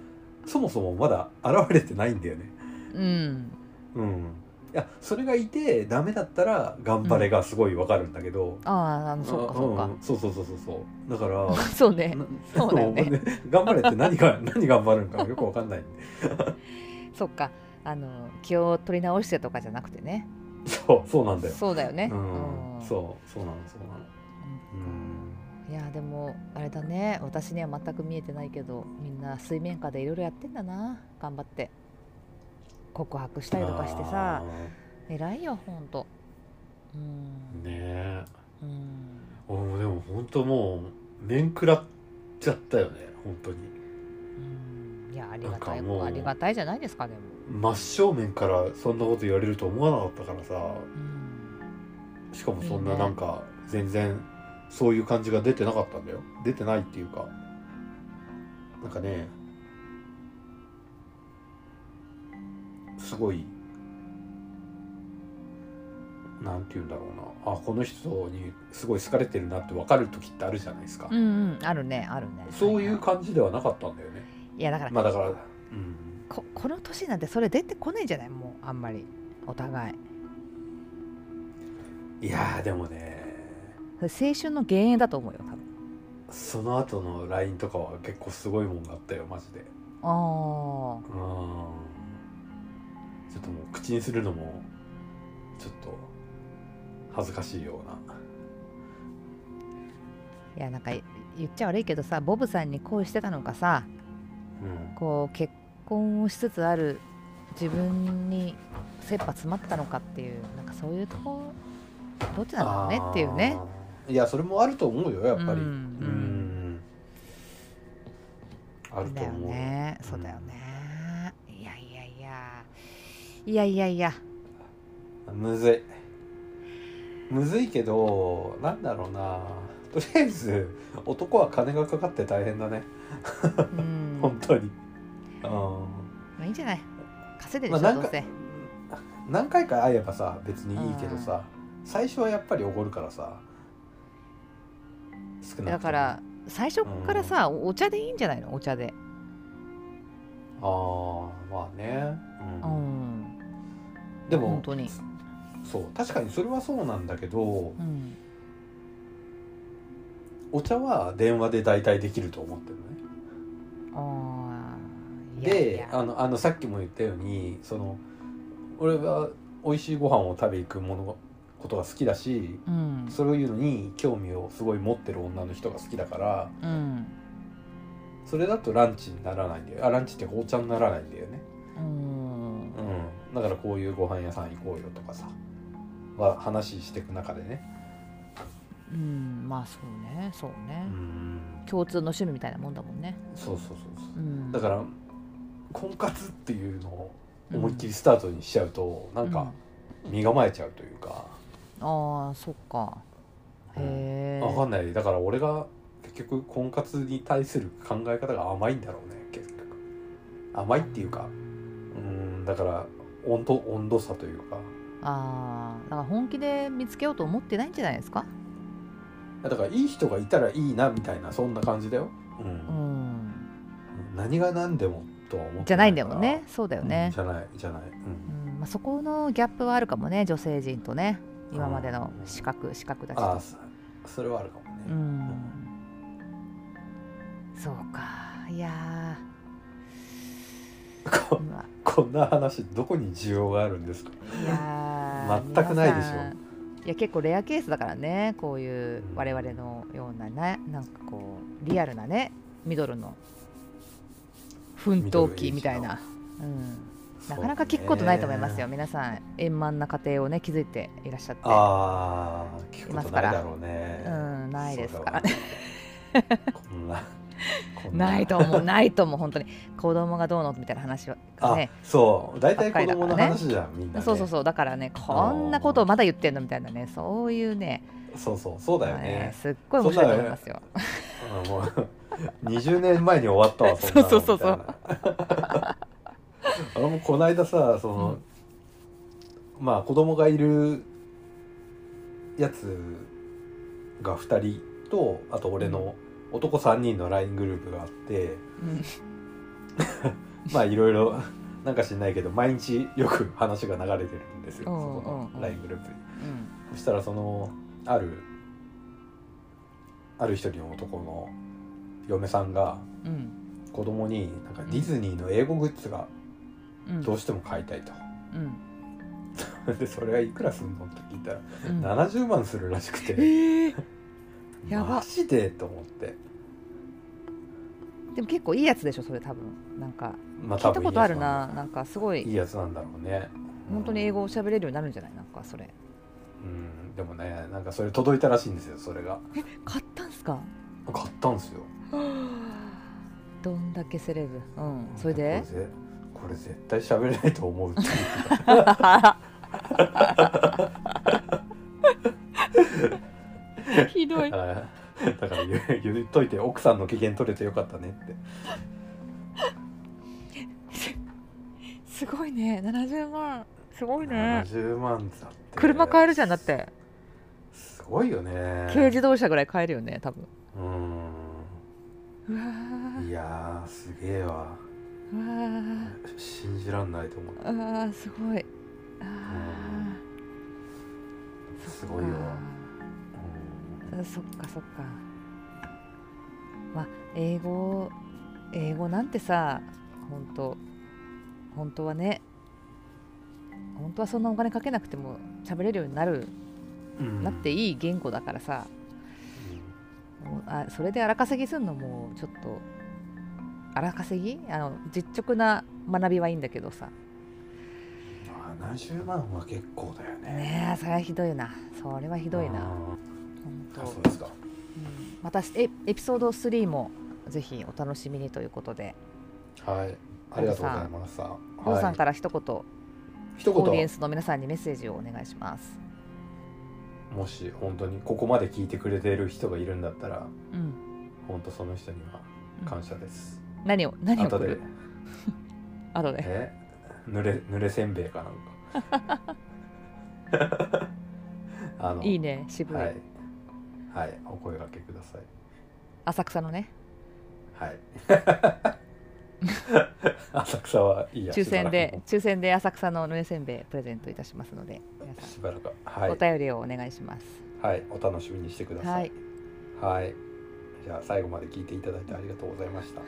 そもそもまだ現れてないんだよね。うん。うんいやそれがいてダメだったら頑張れがすごいわかるんだけど、あああのそうかそうか。んん。そうそうそうそうそう。だから そうね。なそうだよね。も頑張れって何が 何頑張るのかよくわかんないそっか。あの気を取り直してとかじゃなくてね。そうそうなんだよ。そうだよね。うん。うん。そうそうなのそうなの。いやでもあれだね。私には全く見えてないけどみんな水面下でいろいろやってんだな。頑張って告白したりとかしてさあ偉いよほんと。うん。ーねえ。うん。でも本当もう面食らっちゃったよね本当に。うん。いやありがたい。ありがたいじゃないですかでも。真正面からそんなこと言われると思わなかったからさ。うん。しかもそんないなんか全然そういう感じが出てなかったんだよ。出てないっていうか。なんかねすごいなんて言うんだろうな。あこの人にすごい好かれてるなって分かる時ってあるじゃないですか、うんうんあるねあるね。そういうは感じではなかったんだよね。いいやだから、まあだからうん。ここの年なんてそれ出てこないんじゃないもうあんまり。お互い。いやーでもね。青春の幻影だと思うよ多分。その後の LINE とかは結構すごいもんがあったよマジで。ああうんちょっともう口にするのもちょっと恥ずかしいような。いやなんか言っちゃ悪いけどさボブさんに恋してたのかさうん。こう結婚をしつつある自分に切羽詰まったのかっていうなんかそういうとこどっちなんだろうねっていうね。いやそれもあると思うよやっぱり。うんうん。あるとだよ思うねそうだよねいやいやいや。むずい。むずいけどなんだろうな。とりあえず男は金がかかって大変だね。うん。本当に。うん。まあいいんじゃない？稼いでるしょどうせ。何回か会えばさ別にいいけどさ最初はやっぱりおごるからさ少なだから最初からさお茶でいいんじゃないの？お茶で。ああまあね、ううんんでも本当に。そう確かにそれはそうなんだけどうん。お茶は電話で代替できると思ってるのね。でやあのあのさっきも言ったようにその俺は美味しいご飯を食べ行くものことが好きだしうん。そういうのに興味をすごい持ってる女の人が好きだからうん。それだとランチにならないんだよ。あランチっていうかお茶にならないんだよねからこういうご飯屋さん行こうよとかさは話していく中でね。うんまあそうねそううねん。共通の趣味みたいなもんだもんね。そうそうそうそう。うん。だから婚活っていうのを思いっきりスタートにしちゃうと、なんか身構えちゃうというか、ああそっか。へえわかんない。だから俺が結局婚活に対する考え方が甘いんだろうね結局。甘いっていうかうんだから温度温度差というか。ああだから本気で見つけようと思ってないんじゃないですか？だからいい人がいたらいいなみたいなそんな感じだよ、うん。うん。何が何でもとは思ってじゃないんだよね。そうだよね。うんじゃないじゃない、うん。うん。まあ、そこのギャップはあるかもね女性陣とね。今までのうん。資格資格だしあそれはあるかもね、うん。そうか。いやこーまこんな話どこに需要があるんですか？いやー全くないでしょ。いや結構レアケースだからねこういう我々のようなねなんかこうリアルなねミドルの奮闘記みたいな、うん、なかなか聞くことないと思いますよ、皆さん。円満な家庭をね築いていらっしゃって。ああ聞くことないだろうね。うんないですからね。こんな ないと思うないと思う本当に。子供がどうのみたいな話はあ、ねそう。大体子供の話じゃん、みんな、ね、そうそうそう。だからねこんなことをまだ言ってんのみたいなね。そういうね。そうそうそうだよまあねすっごい面白いと思いますよ。うんもう20年前に終わったわそんなのそうそうそうそう。この間さその、まあ子供がいるやつが2人とあと俺の男3人の LINE グループがあってうん。まあいろいろなんか知んないけど毎日よく話が流れてるんですよ、うんそこのうん LINE グループに。うん。そしたらそのあるある一人の男の嫁さんがうん。子供になんかディズニーの英語グッズがうん。どうしても買いたいと。うん。でそれはいくらすんのって聞いたらうん。70万するらしくて、えーやば。マジでと思って、でも結構いいやつでしょそれ多分。なんかまあ聞いたことある多な分なんかすごい。いいやつなんだろうね。本当に英語語を喋れるようになるんじゃないなんかそれ。うん。でもねなんかそれ届いたらしいんですよそれが。買ったんすか？買ったんですよ。どんだけセレブ。うん。それで？これぜこれ絶対喋れないと思うって言っ ひどい。だからだから言う言っといて奥さんの機嫌取れてよかったねって。すごいね。70万。すごいね。70万だって。車買えるじゃんだって。すごいよね。軽自動車ぐらい買えるよね多分。ううわんいやーすげえわ。わ信じらんないと思うーうわーすごい。あすごいよ、うんそっかそっか。まあ英語英語なんてさ本当本当はね本当はそんなお金かけなくても喋れるようになる、うん。なっていい言語だからさ。もうあそれで荒稼ぎするのもちょっと荒稼ぎ？あの実直な学びはいいんだけどさ。うん70万は結構だよね。ねえそれはひどいな。それはひどいな当。そうですか。うん。またえエピソード3もぜひお楽しみにということで。はい。ありがとうございました。郷、さんはい。から一言一オーディエン言スの皆さんにメッセージをお願いします。もし本当にここまで聞いてくれてる人がいるんだったらうん、本当その人には感謝です、何を何を後で。送る？後で。え？濡れ濡れせんべいかなんか。あのいいね渋い、はいはいお声掛けください。浅草のね。はい。浅草はいいや抽選で抽選で浅草のぬれせんべいプレゼントいたしますので皆さくしばらくん、はい。お便りをお願いします。はいお楽しみにしてくださはいい。はい。じゃあ最後まで聞いていただいてありがとうございました